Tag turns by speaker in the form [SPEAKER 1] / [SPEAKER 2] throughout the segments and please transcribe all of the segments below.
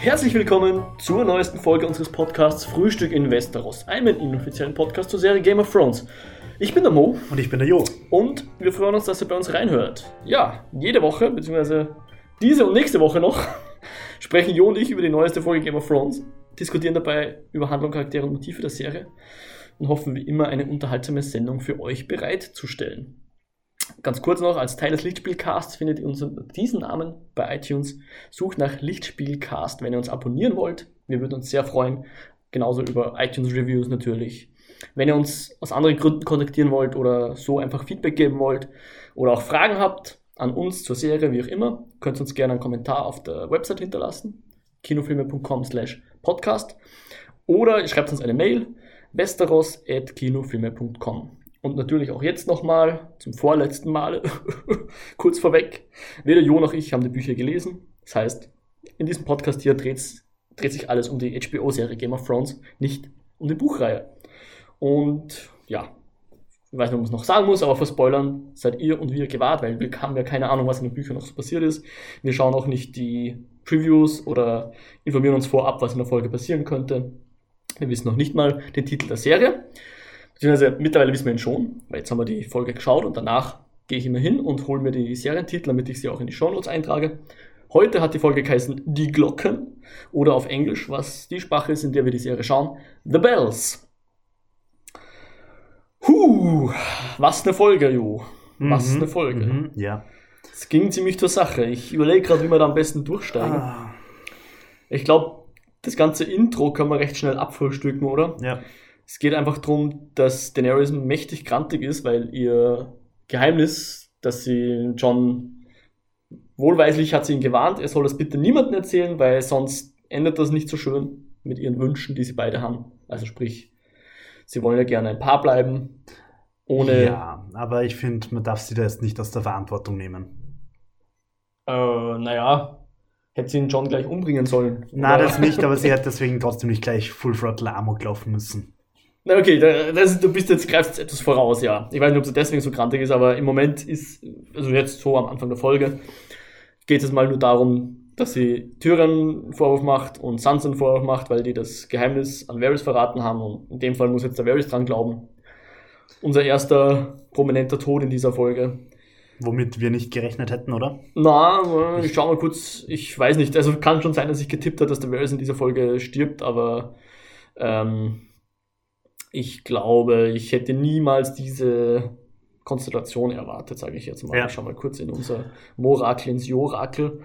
[SPEAKER 1] Herzlich willkommen zur neuesten Folge unseres Podcasts Frühstück in Westeros, einem inoffiziellen Podcast zur Serie Game of Thrones. Ich bin der Mo
[SPEAKER 2] Und ich bin der Jo.
[SPEAKER 1] und wir freuen uns, dass ihr bei uns reinhört. Ja, jede Woche, beziehungsweise diese und nächste Woche noch, sprechen Jo und ich über die neueste Folge Game of Thrones, diskutieren dabei über Handlung, Charaktere und Motive der Serie und hoffen wie immer eine unterhaltsame Sendung für euch bereitzustellen. Ganz kurz noch, als Teil des Lichtspielcasts findet ihr uns unter Namen bei iTunes. Sucht nach Lichtspielcast, wenn ihr uns abonnieren wollt. Wir würden uns sehr freuen. Genauso über iTunes-Reviews natürlich. Wenn ihr uns aus anderen Gründen kontaktieren wollt oder so einfach Feedback geben wollt oder auch Fragen habt an uns zur Serie, wie auch immer, könnt ihr uns gerne einen Kommentar auf der Website hinterlassen. kinofilme.com slash podcast oder ihr schreibt uns eine Mail westeros.kinofilme.com. Und natürlich auch jetzt nochmal, zum vorletzten Mal, kurz vorweg, weder Jo noch ich haben die Bücher gelesen. Das heißt, in diesem Podcast hier dreht, sich alles um die HBO-Serie Game of Thrones, nicht um die Buchreihe. Und ja, ich weiß nicht, ob man es noch sagen muss, aber vor Spoilern seid ihr und wir gewahrt, weil wir haben ja keine Ahnung, was in den Büchern noch so passiert ist. Wir schauen auch nicht die Previews oder informieren uns vorab, was in der Folge passieren könnte. Wir wissen noch nicht mal den Titel der Serie. Beziehungsweise mittlerweile wissen wir ihn schon, weil jetzt haben wir die Folge geschaut und danach gehe ich immer hin und hole mir die Serientitel, damit ich sie auch in die Shownotes eintrage. Heute hat die Folge geheißen Die Glocken oder auf Englisch, was die Sprache ist, in der wir die Serie schauen, The Bells. Huh, was eine Folge, Jo. Was eine Folge.
[SPEAKER 2] Mhm, ja.
[SPEAKER 1] Es ging ziemlich zur Sache. Ich überlege gerade, wie wir da am besten durchsteigen.
[SPEAKER 2] Ah,
[SPEAKER 1] Ich glaube, das ganze Intro kann man recht schnell abfrühstücken, oder?
[SPEAKER 2] ja.
[SPEAKER 1] Es geht einfach darum, dass Daenerys mächtig grantig ist, weil ihr Geheimnis, dass sie John wohlweislich hat sie ihn gewarnt, er soll das bitte niemandem erzählen, weil sonst endet das nicht so schön mit ihren Wünschen, die sie beide haben. Also sprich, sie wollen ja gerne ein Paar bleiben, ohne
[SPEAKER 2] Ja, aber ich finde, man darf sie da jetzt nicht aus der Verantwortung nehmen.
[SPEAKER 1] äh, naja, hätte sie ihn John gleich umbringen sollen.
[SPEAKER 2] Na, das nicht, aber sie hätte deswegen trotzdem nicht gleich Full Throttle Amok laufen müssen.
[SPEAKER 1] Na okay, da- das, du bist jetzt, greifst etwas voraus, ja. Ich weiß nicht, ob sie deswegen so grantig ist, aber im Moment ist, also jetzt so am Anfang der Folge, geht es mal nur darum, dass sie Tyrion Vorwurf macht und Sansa einen Vorwurf macht, weil die das Geheimnis an Varys verraten haben und in dem Fall muss jetzt der Varys dran glauben. Unser erster prominenter Tod in dieser Folge.
[SPEAKER 2] Womit wir nicht gerechnet hätten, oder?
[SPEAKER 1] Na, ich schau mal kurz, ich weiß nicht, also kann schon sein, dass ich getippt habe, dass der Varys in dieser Folge stirbt, aber ähm, ich glaube, ich hätte niemals diese Konstellation erwartet, sage ich jetzt mal.
[SPEAKER 2] Ja.
[SPEAKER 1] Ich schau mal kurz in unser Morakel, ins Jorakel.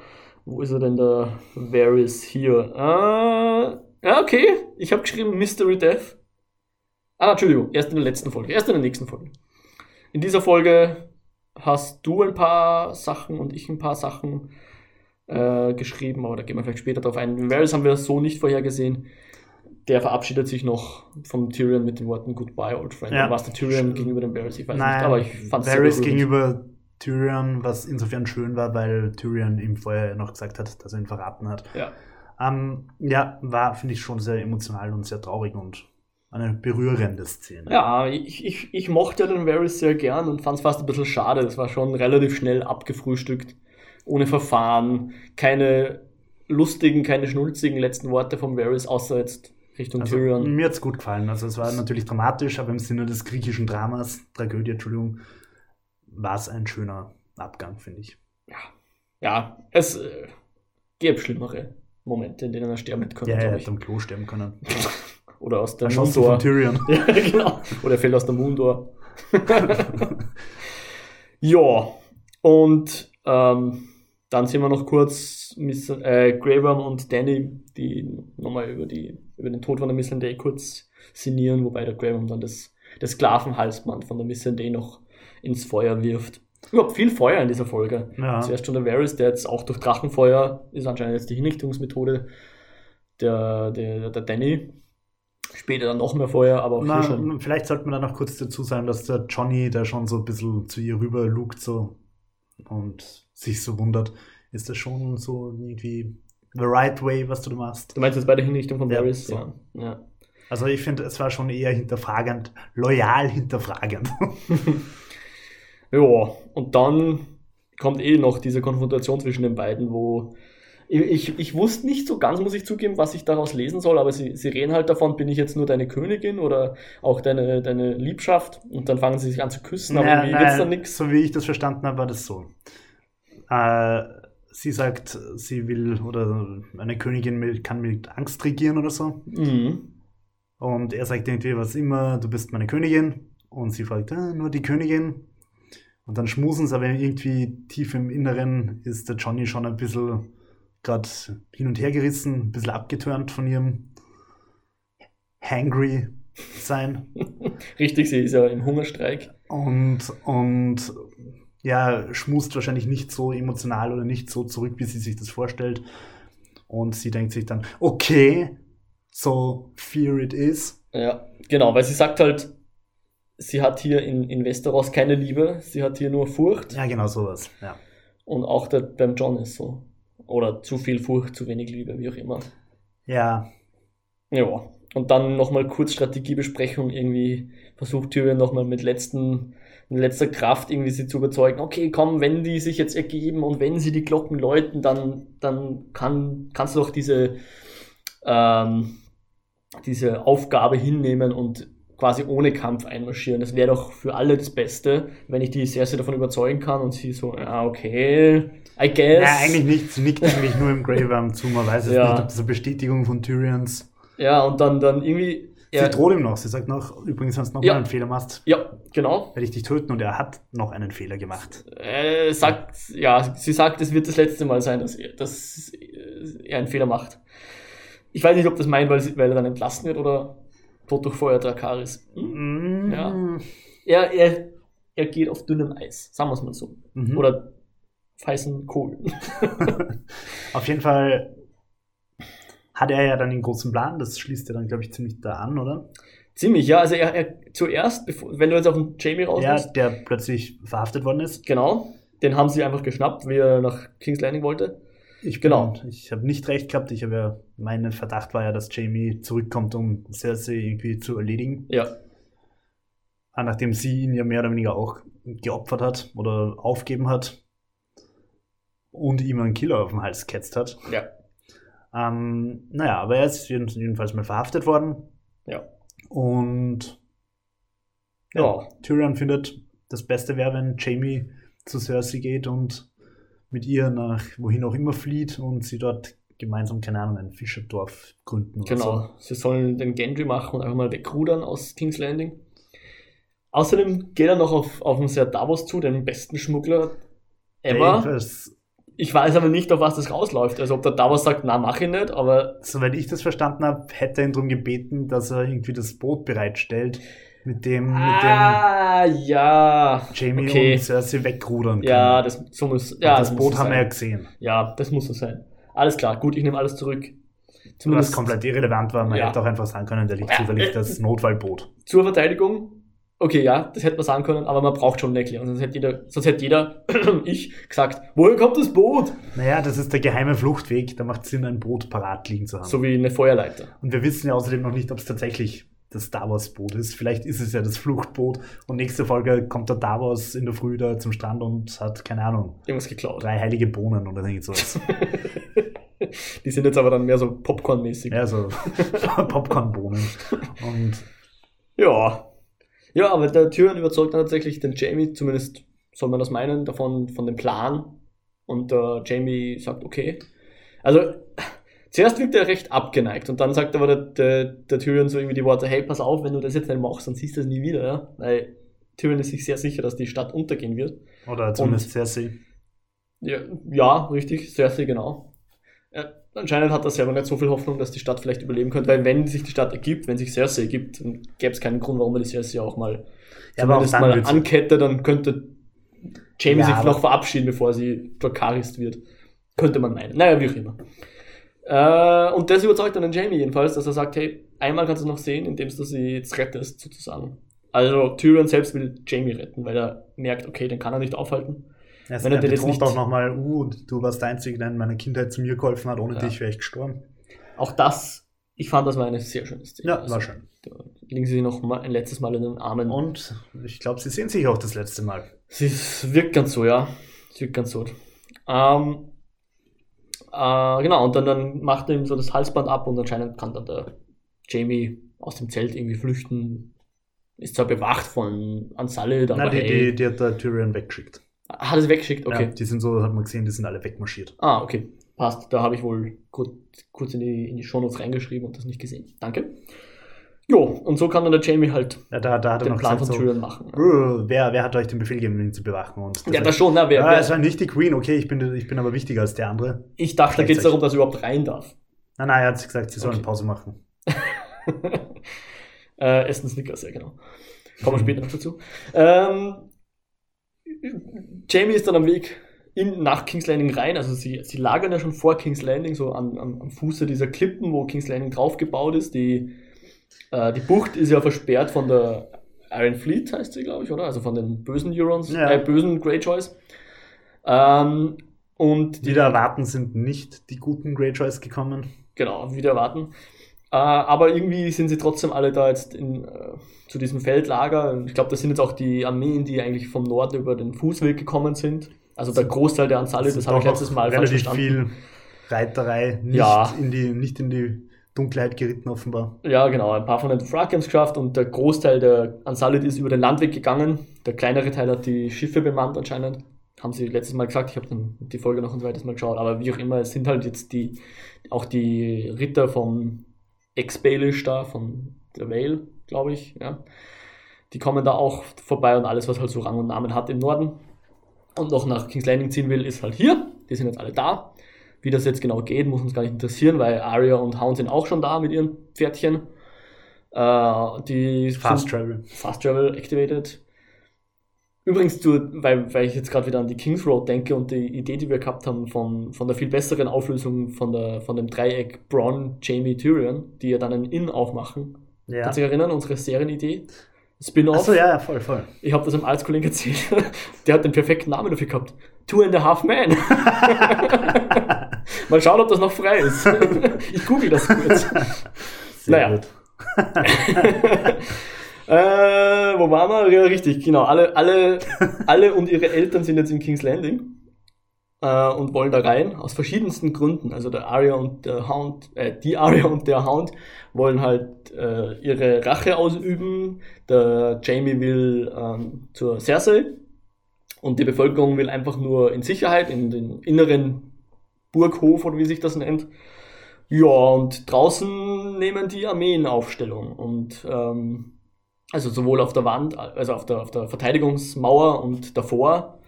[SPEAKER 1] Wo ist er denn, der Varys hier? Ah, ja, okay, ich habe geschrieben Mystery Death. Ah, Entschuldigung, erst in der letzten Folge, erst in der nächsten Folge. In dieser Folge hast du ein paar Sachen und ich ein paar Sachen äh, geschrieben, aber da gehen wir vielleicht später drauf ein. Varys haben wir so nicht vorhergesehen. Der verabschiedet sich noch vom Tyrion mit den Worten Goodbye, old friend.
[SPEAKER 2] Ja.
[SPEAKER 1] Es der Tyrion gegenüber dem Varys, ich weiß nicht,
[SPEAKER 2] Nein,
[SPEAKER 1] aber ich fand es
[SPEAKER 2] Varys gegenüber Tyrion, was insofern schön war, weil Tyrion ihm vorher noch gesagt hat, dass er ihn verraten hat.
[SPEAKER 1] Ja.
[SPEAKER 2] Ähm, ja, war, finde ich, schon sehr emotional und sehr traurig und eine berührende Szene.
[SPEAKER 1] Ja, ich, ich, ich mochte den Varys sehr gern und fand es fast ein bisschen schade. Das war schon relativ schnell abgefrühstückt, ohne Verfahren, keine lustigen, keine schnulzigen letzten Worte vom Varys, außer jetzt Richtung
[SPEAKER 2] Also,
[SPEAKER 1] Tyrion.
[SPEAKER 2] mir hat es gut gefallen. Also es war natürlich dramatisch, aber im Sinne des griechischen Dramas, Tragödie, Entschuldigung, war es ein schöner Abgang, finde ich.
[SPEAKER 1] Ja, es äh, gäbe schlimmere Momente, in denen er sterben hätte können,
[SPEAKER 2] Ja, er hätte am Klo sterben können.
[SPEAKER 1] Oder aus der Mundor.
[SPEAKER 2] von Tyrion.
[SPEAKER 1] Ja, genau. Oder er fällt aus der Mundor. ja, und ähm, dann sehen wir noch kurz Miss, äh, Worm und Danny, die nochmal über, die, über den Tod von der Missandei kurz sinnieren, wobei der Worm dann das, das Sklavenhalsband von der Missandei noch ins Feuer wirft. Überhaupt viel Feuer in dieser Folge.
[SPEAKER 2] Ja.
[SPEAKER 1] Zuerst schon der Varys, der jetzt auch durch Drachenfeuer ist anscheinend jetzt die Hinrichtungsmethode der, der, der Danny. Später dann noch mehr Feuer, aber auch hier schon.
[SPEAKER 2] Na, vielleicht sollte man da noch kurz dazu sagen, dass der Johnny, der schon so ein bisschen zu ihr rüber lugt so und sich so wundert, ist das schon so irgendwie the right way, was du da machst.
[SPEAKER 1] Du meinst jetzt bei der Hinrichtung von
[SPEAKER 2] Ja,
[SPEAKER 1] Varys?
[SPEAKER 2] so.
[SPEAKER 1] Ja. ja.
[SPEAKER 2] Also ich finde, es war schon eher hinterfragend, loyal hinterfragend.
[SPEAKER 1] Ja, und dann kommt eh noch diese Konfrontation zwischen den beiden, wo Ich, ich wusste nicht so ganz, muss ich zugeben, was ich daraus lesen soll, aber sie, sie reden halt davon, bin ich jetzt nur deine Königin oder auch deine, deine Liebschaft und dann fangen sie sich an zu küssen, aber
[SPEAKER 2] Naja,
[SPEAKER 1] irgendwie
[SPEAKER 2] nein,
[SPEAKER 1] gibt's dann nichts.
[SPEAKER 2] So wie ich das verstanden habe, war das so. Äh, sie sagt, sie will, oder eine Königin mit, kann mit Angst regieren oder so.
[SPEAKER 1] Mhm.
[SPEAKER 2] Und er sagt irgendwie was immer, du bist meine Königin. Und sie fragt, ah, nur die Königin. Und dann schmusen sie, aber irgendwie tief im Inneren ist der Johnny schon ein bisschen gerade hin und her gerissen, ein bisschen abgeturnt von ihrem hangry sein.
[SPEAKER 1] Richtig, sie ist ja im Hungerstreik.
[SPEAKER 2] Und, und ja, schmust wahrscheinlich nicht so emotional oder nicht so zurück, wie sie sich das vorstellt. Und sie denkt sich dann, okay, so fear it is.
[SPEAKER 1] Ja, genau, weil sie sagt halt, sie hat hier in, in Westeros keine Liebe, sie hat hier nur Furcht.
[SPEAKER 2] Ja, genau sowas. Ja.
[SPEAKER 1] Und auch der, beim John ist so. Oder zu viel Furcht, zu wenig Liebe, wie auch immer.
[SPEAKER 2] Ja,
[SPEAKER 1] Ja. Und dann nochmal kurz Strategiebesprechung. Irgendwie versucht Tyrion nochmal mit letzten, mit letzter Kraft irgendwie sie zu überzeugen. Okay, komm, wenn die sich jetzt ergeben und wenn sie die Glocken läuten, dann, dann kann, kannst du doch diese, ähm, diese Aufgabe hinnehmen und quasi ohne Kampf einmarschieren. Das wäre doch für alle das Beste, wenn ich die Cersei davon überzeugen kann und sie so, ja, okay, I guess.
[SPEAKER 2] ja eigentlich nicht. Sie nickt eigentlich nur im Grave Arm zu. Man weiß es
[SPEAKER 1] Ja.
[SPEAKER 2] nicht, ob das eine Bestätigung von Tyrions.
[SPEAKER 1] Ja, und dann, dann irgendwie.
[SPEAKER 2] Sie
[SPEAKER 1] Ja,
[SPEAKER 2] droht ihm noch. Sie sagt noch, übrigens, wenn du nochmal
[SPEAKER 1] Ja.
[SPEAKER 2] einen Fehler machst,
[SPEAKER 1] ja, genau.
[SPEAKER 2] werde ich dich töten. Und er hat noch einen Fehler gemacht.
[SPEAKER 1] Äh, sagt, ja, sie sagt, es wird das letzte Mal sein, dass er, dass er einen Fehler macht. Ich weiß nicht, ob das meint, weil, sie, weil er dann entlassen wird oder tot durch Feuer Drakaris. Hm?
[SPEAKER 2] Mm.
[SPEAKER 1] Ja. Er, er, er geht auf dünnem Eis, sagen wir es mal so.
[SPEAKER 2] Mhm.
[SPEAKER 1] Oder auf heißen Kohlen.
[SPEAKER 2] Auf jeden Fall hat er ja dann den großen Plan. Das schließt er dann, glaube ich, ziemlich da an, oder?
[SPEAKER 1] Ziemlich, ja. Also er, er zuerst, bevor, wenn du jetzt auf den Jamie raus
[SPEAKER 2] Ja, der plötzlich verhaftet worden ist.
[SPEAKER 1] genau, den haben sie einfach geschnappt, wie er nach King's Landing wollte.
[SPEAKER 2] Ich
[SPEAKER 1] Genau.
[SPEAKER 2] Ich habe nicht recht gehabt. Ich habe ja, mein Verdacht war ja, dass Jamie zurückkommt, um Cersei irgendwie zu erledigen.
[SPEAKER 1] Ja,
[SPEAKER 2] Ah, Nachdem sie ihn ja mehr oder weniger auch geopfert hat oder aufgeben hat und ihm einen Killer auf den Hals geketzt hat.
[SPEAKER 1] ja,
[SPEAKER 2] Ähm, naja, aber er ist jeden- jedenfalls mal verhaftet worden.
[SPEAKER 1] ja.
[SPEAKER 2] Und
[SPEAKER 1] Ja,
[SPEAKER 2] Tyrion findet, das Beste wäre, wenn Jamie zu Cersei geht und mit ihr nach wohin auch immer flieht und sie dort gemeinsam, keine Ahnung, ein Fischerdorf gründen oder
[SPEAKER 1] Genau,
[SPEAKER 2] so.
[SPEAKER 1] sie sollen den Gendry machen und einfach mal wegrudern aus King's Landing. Außerdem geht er noch auf, auf einen Ser Davos zu, den besten Schmuggler ever.
[SPEAKER 2] Es-
[SPEAKER 1] Ich weiß aber nicht, auf was das rausläuft. Also ob der Davos sagt, na, mach ich nicht, aber
[SPEAKER 2] soweit ich das verstanden habe, hätte er ihn darum gebeten, dass er irgendwie das Boot bereitstellt, mit dem, mit
[SPEAKER 1] ah, ja.
[SPEAKER 2] dem Jamie
[SPEAKER 1] okay.
[SPEAKER 2] und Cersei wegrudern können.
[SPEAKER 1] Ja, das so muss.
[SPEAKER 2] Und
[SPEAKER 1] Ja,
[SPEAKER 2] das
[SPEAKER 1] muss
[SPEAKER 2] Boot haben wir ja gesehen.
[SPEAKER 1] Ja, das muss so sein. Alles klar, gut, ich nehme alles zurück.
[SPEAKER 2] Was
[SPEAKER 1] Zumindest
[SPEAKER 2] komplett irrelevant war. Man
[SPEAKER 1] Ja.
[SPEAKER 2] hätte auch einfach sagen können, da liegt
[SPEAKER 1] Ja,
[SPEAKER 2] zufällig das Notfallboot.
[SPEAKER 1] zur Verteidigung. Okay, ja, das hätte man sagen können, aber man braucht schon eine Erklärung. Sonst hätte jeder, sonst hätte jeder, ich, gesagt, woher kommt das Boot?
[SPEAKER 2] Naja, das ist der geheime Fluchtweg. Da macht Sinn, ein Boot parat liegen zu haben.
[SPEAKER 1] So wie eine Feuerleiter.
[SPEAKER 2] Und wir wissen ja außerdem noch nicht, ob es tatsächlich das Star Wars Boot ist. Vielleicht ist es ja das Fluchtboot. Und nächste Folge kommt der Star Wars in der Früh da zum Strand und hat, keine Ahnung,
[SPEAKER 1] Irgendwas geklaut.
[SPEAKER 2] drei heilige Bohnen oder irgend sowas.
[SPEAKER 1] Die sind jetzt aber dann mehr so Popcorn-mäßig.
[SPEAKER 2] ja, so Popcornbohnen. Und
[SPEAKER 1] Ja. Ja, aber der Tyrion überzeugt dann tatsächlich den Jamie, zumindest soll man das meinen, davon, von dem Plan. Und der Jamie sagt, okay. Also, zuerst wirkt er recht abgeneigt und dann sagt aber der, der, der Tyrion so irgendwie die Worte, hey, pass auf, wenn du das jetzt nicht machst, dann siehst du das nie wieder, ja. Weil Tyrion ist sich sehr sicher, dass die Stadt untergehen wird.
[SPEAKER 2] oder zumindest Cersei.
[SPEAKER 1] Ja, ja richtig, Cersei, genau. Ja, anscheinend hat er selber nicht so viel Hoffnung, dass die Stadt vielleicht überleben könnte, weil wenn sich die Stadt ergibt, wenn sich Cersei ergibt, dann gäbe es keinen Grund, warum man die Cersei auch mal
[SPEAKER 2] Ja, aber auch dann
[SPEAKER 1] mal
[SPEAKER 2] wird's-
[SPEAKER 1] ankette, dann könnte Jamie
[SPEAKER 2] Ja,
[SPEAKER 1] sich noch verabschieden, bevor sie Dracarys wird. Könnte man meinen. Naja, wie auch immer. Äh, und das überzeugt dann Jamie jedenfalls, dass er sagt, hey, einmal kannst du noch sehen, indem du sie jetzt rettest, sozusagen. Also Tyrion selbst will Jamie retten, weil er merkt, okay, den kann er nicht aufhalten.
[SPEAKER 2] Also
[SPEAKER 1] Wenn er jetzt
[SPEAKER 2] betont
[SPEAKER 1] nicht-
[SPEAKER 2] auch nochmal, uh, du warst der Einzige, der in meiner Kindheit zu mir geholfen hat. Ohne
[SPEAKER 1] Ja.
[SPEAKER 2] dich wäre ich gestorben.
[SPEAKER 1] Auch das, ich fand, das war eine sehr schöne Szene.
[SPEAKER 2] Ja,
[SPEAKER 1] Also,
[SPEAKER 2] war schön.
[SPEAKER 1] Da liegen sie noch mal ein letztes Mal in den Armen.
[SPEAKER 2] Und ich glaube, sie sehen sich auch das letzte Mal.
[SPEAKER 1] Sie es wirkt ganz so, ja. Es wirkt ganz so. Ähm, Äh, genau, und dann, dann macht er ihm so das Halsband ab und anscheinend kann dann der Jamie aus dem Zelt irgendwie flüchten. Ist zwar bewacht von Unsullied, aber
[SPEAKER 2] Nein, die,
[SPEAKER 1] hey,
[SPEAKER 2] die, die hat der Tyrion weggeschickt.
[SPEAKER 1] Hat es weggeschickt, okay.
[SPEAKER 2] Ja, die sind so, hat man gesehen, die sind alle wegmarschiert.
[SPEAKER 1] Ah, okay. Passt. Da habe ich wohl kurz, kurz in die, in die Shownotes reingeschrieben und das nicht gesehen. Danke. Jo, und so kann dann der Jamie halt
[SPEAKER 2] Ja, da, da hat er
[SPEAKER 1] den
[SPEAKER 2] noch
[SPEAKER 1] Plan von
[SPEAKER 2] so,
[SPEAKER 1] Tyrion machen.
[SPEAKER 2] "Äh, wer, wer hat euch den Befehl gegeben, ihn zu bewachen? Und
[SPEAKER 1] Ja, das schon, ne? Wer,
[SPEAKER 2] ja,
[SPEAKER 1] wer,
[SPEAKER 2] es war nicht die Queen, okay, ich bin, ich bin aber wichtiger als der andere.
[SPEAKER 1] ich dachte, da geht es darum, dass er überhaupt rein darf.
[SPEAKER 2] Nein, nein, er hat gesagt, sie sollen
[SPEAKER 1] Okay.
[SPEAKER 2] Pause machen.
[SPEAKER 1] äh, essen Snickers, ja genau. Kommen wir später noch dazu. Ähm, Jamie ist dann am Weg in, nach King's Landing rein. Also sie, sie lagern ja schon vor King's Landing, so am, am, am Fuße dieser Klippen, wo King's Landing draufgebaut ist. Die, äh, die Bucht ist ja versperrt von der Iron Fleet, heißt sie, glaube ich, oder? Also von den bösen Neurons,
[SPEAKER 2] Ja.
[SPEAKER 1] äh, bösen Greyjoys. Ähm, und
[SPEAKER 2] Wieder erwarten sind nicht die guten Greyjoys gekommen.
[SPEAKER 1] Genau, wieder erwarten. Äh, aber irgendwie sind sie trotzdem alle da jetzt in, äh, zu diesem Feldlager. Ich glaube, das sind jetzt auch die Armeen, die eigentlich vom Norden über den Fußweg gekommen sind. Also der Großteil der Anzahl, das habe ich letztes Mal
[SPEAKER 2] relativ
[SPEAKER 1] verstanden.
[SPEAKER 2] viel Reiterei, nicht,
[SPEAKER 1] Ja.
[SPEAKER 2] in die, nicht in die Dunkelheit geritten offenbar.
[SPEAKER 1] Ja, genau. Ein paar von den Thrakians geschafft und der Großteil der Ansalit ist über den Landweg gegangen. Der kleinere Teil hat die Schiffe bemannt anscheinend. Haben sie letztes Mal gesagt. Ich habe dann die Folge noch ein zweites Mal geschaut. Aber wie auch immer, es sind halt jetzt die, auch die Ritter vom Ex-Baelish da, von der Vale, glaube ich. Ja. Die kommen da auch vorbei und alles, was halt so Rang und Namen hat im Norden und noch nach King's Landing ziehen will, ist halt hier. Die sind jetzt alle da. Wie das jetzt genau geht, muss uns gar nicht interessieren, weil Arya und Hound sind auch schon da mit ihren Pferdchen. Äh, die
[SPEAKER 2] Fast Travel.
[SPEAKER 1] Fast Travel activated. Übrigens, du, weil, weil ich jetzt gerade wieder an die Kings Road denke und die Idee, die wir gehabt haben von, von der viel besseren Auflösung von, der, von dem Dreieck Bronn, Jamie, Tyrion, die ja dann einen Inn aufmachen.
[SPEAKER 2] Ja.
[SPEAKER 1] Kannst du dich erinnern, unsere Serienidee? Spin-off.
[SPEAKER 2] Achso, ja, ja, voll, voll.
[SPEAKER 1] Ich habe das einem Arbeitskollegen erzählt. Der hat den perfekten Namen dafür gehabt. Two and a Half Men. Mal schauen, ob das noch frei ist. Ich google das kurz.
[SPEAKER 2] Sehr
[SPEAKER 1] Naja.
[SPEAKER 2] gut.
[SPEAKER 1] Äh, wo waren wir? Ja, richtig, genau. Alle, alle, alle und ihre Eltern sind jetzt in King's Landing äh, und wollen da rein, aus verschiedensten Gründen. Also der Arya und der Hound, äh, die Arya und der Hound wollen halt äh, ihre Rache ausüben. Der Jamie will ähm, zur Cersei und die Bevölkerung will einfach nur in Sicherheit, in den inneren Burghof oder wie sich das nennt. Ja, und draußen nehmen die Armeen Aufstellung und ähm, also sowohl auf der Wand, also auf der, auf der Verteidigungsmauer und davor,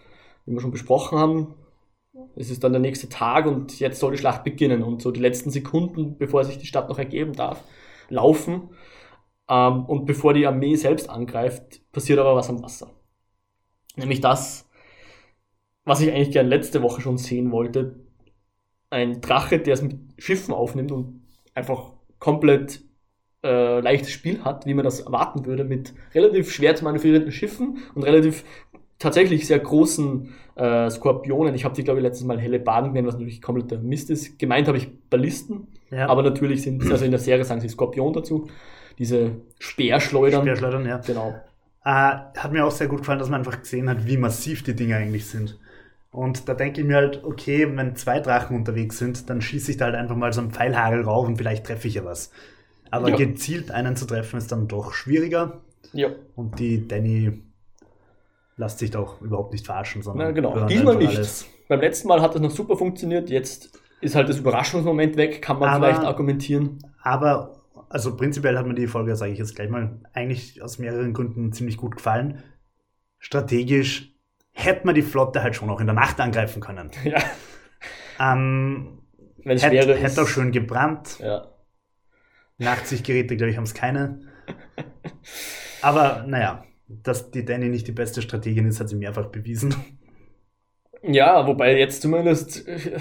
[SPEAKER 1] wie wir schon besprochen haben. Es ist dann der nächste Tag und jetzt soll die Schlacht beginnen und so die letzten Sekunden, bevor sich die Stadt noch ergeben darf, laufen. Ähm, und bevor die Armee selbst angreift, passiert aber was am Wasser. Nämlich das, was ich eigentlich gern letzte Woche schon sehen wollte. Ein Drache, der es mit Schiffen aufnimmt und einfach komplett äh, leichtes Spiel hat, wie man das erwarten würde, mit relativ schwer zu manövrierenden Schiffen und relativ tatsächlich sehr großen äh, Skorpionen. Ich habe die, glaube ich, letztes Mal helle Baden genannt, was natürlich kompletter Mist ist. Gemeint habe ich Ballisten,
[SPEAKER 2] Ja.
[SPEAKER 1] aber natürlich sind, also in der Serie sagen sie Skorpion dazu. Diese Speerschleudern.
[SPEAKER 2] Speerschleudern, ja.
[SPEAKER 1] Genau.
[SPEAKER 2] Äh, hat mir auch sehr gut gefallen, dass man einfach gesehen hat, wie massiv die Dinge eigentlich sind. Und da denke ich mir halt, okay, wenn zwei Drachen unterwegs sind, dann schieße ich da halt einfach mal so einen Pfeilhagel rauf und vielleicht treffe ich ja was. Aber
[SPEAKER 1] Ja.
[SPEAKER 2] gezielt einen zu treffen ist dann doch schwieriger.
[SPEAKER 1] Ja.
[SPEAKER 2] Und die Danny lässt sich doch überhaupt nicht verarschen, sondern
[SPEAKER 1] Na genau. Diesmal nicht.
[SPEAKER 2] alles.
[SPEAKER 1] Beim letzten Mal hat das noch super funktioniert. Jetzt ist halt das Überraschungsmoment weg, kann man
[SPEAKER 2] Aber-
[SPEAKER 1] vielleicht argumentieren.
[SPEAKER 2] Aber, also prinzipiell hat mir die Folge, sage ich jetzt gleich mal, eigentlich aus mehreren Gründen ziemlich gut gefallen. Strategisch hätte man die Flotte halt schon auch in der Nacht angreifen können.
[SPEAKER 1] Ja.
[SPEAKER 2] Ähm,
[SPEAKER 1] Wenn es schwerer
[SPEAKER 2] hätte, hätte auch schön gebrannt.
[SPEAKER 1] Ja.
[SPEAKER 2] Nachtsichtgeräte, glaube ich, haben es keine. Aber naja, dass die Danny nicht die beste Strategin ist, hat sie mehrfach bewiesen.
[SPEAKER 1] Ja, wobei jetzt zumindest äh,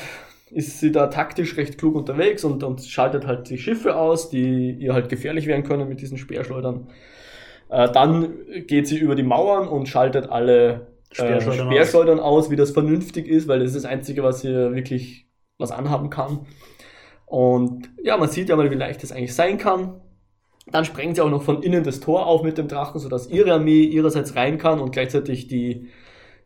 [SPEAKER 1] ist sie da taktisch recht klug unterwegs und, und schaltet halt die Schiffe aus, die ihr halt gefährlich werden können mit diesen Speerschleudern. Äh, dann geht sie über die Mauern und schaltet alle äh,
[SPEAKER 2] Speerschleudern
[SPEAKER 1] Speerschleudern aus, wie das vernünftig ist, weil das ist das Einzige, was ihr wirklich was anhaben kann. Und ja, man sieht ja mal, wie leicht das eigentlich sein kann. Dann sprengt sie auch noch von innen das Tor auf mit dem Drachen, sodass ihre Armee ihrerseits rein kann und gleichzeitig die,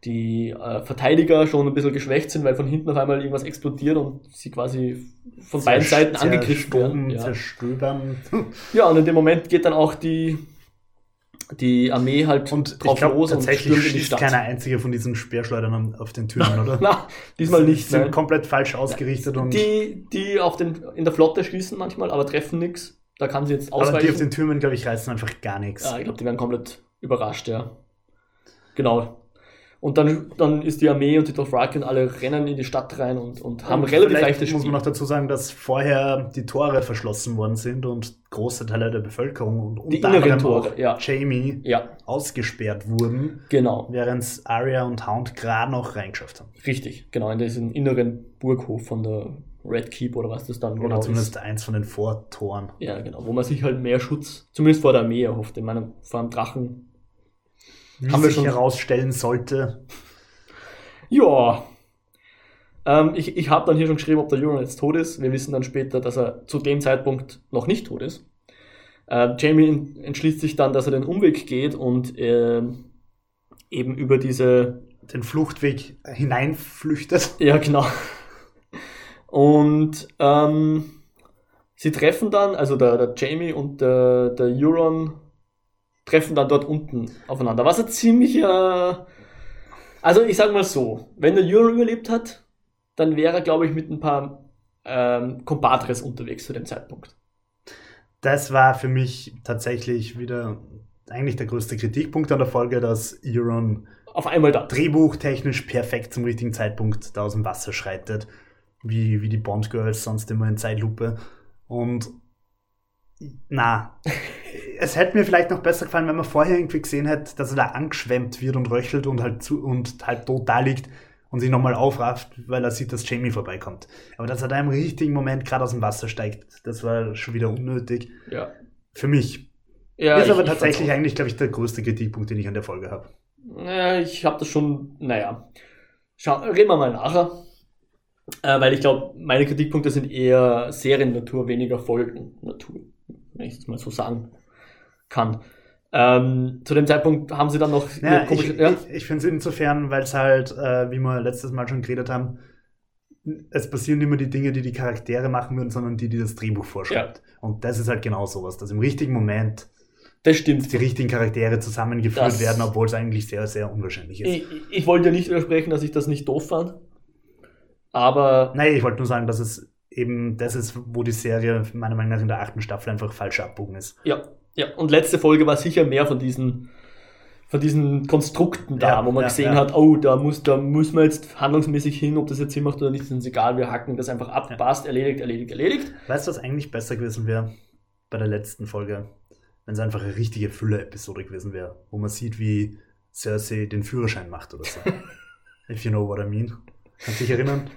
[SPEAKER 1] die äh, Verteidiger schon ein bisschen geschwächt sind, weil von hinten auf einmal irgendwas explodiert und sie quasi von beiden Seiten angegriffen werden. Ja.
[SPEAKER 2] Zerstöbern.
[SPEAKER 1] ja, und in dem Moment geht dann auch die, die Armee halt
[SPEAKER 2] und drauf ich glaub, los tatsächlich und stürmt in die Stadt. keiner einzige von diesen Speerschleudern auf den Türen, oder?
[SPEAKER 1] Na, diesmal nicht.
[SPEAKER 2] Die sind nein. komplett falsch ausgerichtet und.
[SPEAKER 1] Die, die auf den, in der Flotte schießen manchmal, aber treffen nichts. Da kann sie jetzt ausweichen. Aber
[SPEAKER 2] die auf den Türmen, glaube ich, reißen einfach gar nichts.
[SPEAKER 1] Ja, ich glaube, die werden komplett überrascht, ja. Genau. Und dann, dann ist die Armee und die Dothraki und alle rennen in die Stadt rein und, und haben und relativ leichtes
[SPEAKER 2] Spiel. muss man noch dazu sagen, dass vorher die Tore verschlossen worden sind und große Teile der Bevölkerung und
[SPEAKER 1] die inneren Tore,
[SPEAKER 2] ja. Jamie
[SPEAKER 1] ja.
[SPEAKER 2] ausgesperrt wurden.
[SPEAKER 1] Genau.
[SPEAKER 2] Während Arya und Hound gerade noch reingeschafft haben.
[SPEAKER 1] Richtig, genau, in diesen inneren Burghof von der Red Keep oder was das dann
[SPEAKER 2] oder genau zumindest ist. eins von den Vortoren.
[SPEAKER 1] Ja, genau, wo man sich halt mehr Schutz, zumindest vor der Armee erhofft. Ich meine, vor einem Drachen
[SPEAKER 2] wie haben wir schon herausstellen sollte.
[SPEAKER 1] Ja. Ähm, ich ich habe dann hier schon geschrieben, ob der Euron jetzt tot ist. Wir wissen dann später, dass er zu dem Zeitpunkt noch nicht tot ist. Äh, Jamie entschließt sich dann, dass er den Umweg geht und äh, eben über diese.
[SPEAKER 2] Den Fluchtweg hineinflüchtet.
[SPEAKER 1] Ja, genau. Und ähm, sie treffen dann, also der, der Jamie und der, der Euron treffen dann dort unten aufeinander. Was ein ziemlicher. Also ich sag mal so, wenn der Euro überlebt hat, dann wäre er, glaube ich, mit ein paar ähm, Compadres unterwegs zu dem Zeitpunkt.
[SPEAKER 2] Das war für mich tatsächlich wieder eigentlich der größte Kritikpunkt an der Folge, dass Euron
[SPEAKER 1] auf einmal da
[SPEAKER 2] drehbuchtechnisch perfekt zum richtigen Zeitpunkt da aus dem Wasser schreitet, wie, wie die Bond Girls sonst immer in Zeitlupe. Und na, es hätte mir vielleicht noch besser gefallen, wenn man vorher irgendwie gesehen hätte, dass er da angeschwemmt wird und röchelt und halt zu, und halb tot da liegt und sich nochmal aufrafft, weil er sieht, dass Jamie vorbeikommt. Aber dass er da im richtigen Moment gerade aus dem Wasser steigt, das war schon wieder unnötig.
[SPEAKER 1] Ja.
[SPEAKER 2] Für mich. Ja, ist ich, aber tatsächlich eigentlich, glaube ich, der größte Kritikpunkt, den ich an der Folge habe.
[SPEAKER 1] Ja, ich habe das schon, naja. Schau, reden wir mal nachher. Äh, weil ich glaube, meine Kritikpunkte sind eher Seriennatur, weniger Folgen-Natur wenn ich es mal so sagen kann. Ähm, zu dem Zeitpunkt haben sie dann noch
[SPEAKER 2] ja, komische, ich, ja? ich, ich finde es insofern, weil es halt, äh, wie wir letztes Mal schon geredet haben, es passieren immer die Dinge, die die Charaktere machen würden, sondern die, die das Drehbuch vorschreibt. Ja. Und das ist halt genau sowas, dass im richtigen Moment
[SPEAKER 1] das stimmt.
[SPEAKER 2] die richtigen Charaktere zusammengeführt das werden, obwohl es eigentlich sehr, sehr unwahrscheinlich ist.
[SPEAKER 1] Ich, ich wollte ja nicht widersprechen, dass ich das nicht doof fand. Aber.
[SPEAKER 2] Nein, ich wollte nur sagen, dass es eben das ist, wo die Serie meiner Meinung nach in der achten Staffel einfach falsch abbogen ist.
[SPEAKER 1] Ja, ja. Und letzte Folge war sicher mehr von diesen, von diesen Konstrukten da, ja, wo man ja, gesehen ja. hat, oh, da muss, da muss man jetzt handlungsmäßig hin, ob das jetzt Sinn macht oder nicht, ist uns egal, wir hacken das einfach ab, passt, erledigt, erledigt, erledigt.
[SPEAKER 2] Weißt du, was eigentlich besser gewesen wäre bei der letzten Folge? Wenn es einfach eine richtige Fülle-Episode gewesen wäre, wo man sieht, wie Cersei den Führerschein macht oder so. If you know what I mean. Kannst du dich erinnern?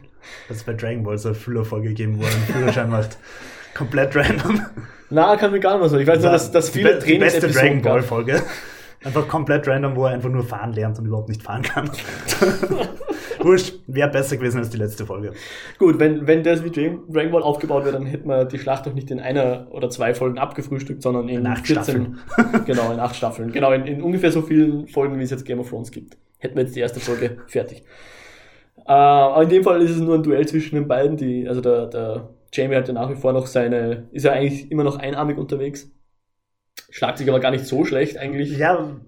[SPEAKER 2] dass es bei Dragon Ball so eine Füllerfolge gegeben, wo er einen Führerschein macht. Komplett random.
[SPEAKER 1] Na, kann mir gar nicht mehr so. Ich weiß nur, dass, dass viele
[SPEAKER 2] die, die beste Dragon Ball Folge. Einfach komplett random, wo er einfach nur fahren lernt und überhaupt nicht fahren kann. Wurscht, wäre besser gewesen als die letzte Folge.
[SPEAKER 1] Gut, wenn, wenn das wie Dragon Ball aufgebaut wäre, dann hätten wir die Schlacht doch nicht in einer oder zwei Folgen abgefrühstückt, sondern in, in acht 14, Staffeln. genau, in acht Staffeln. Genau, in, in ungefähr so vielen Folgen, wie es jetzt Game of Thrones gibt. Hätten wir jetzt die erste Folge fertig. Äh, aber in dem Fall ist es nur ein Duell zwischen den beiden, die, also der, der Jamie hat ja nach wie vor noch seine, ist ja eigentlich immer noch einarmig unterwegs. Schlagt sich aber gar nicht so schlecht eigentlich.
[SPEAKER 2] Ja,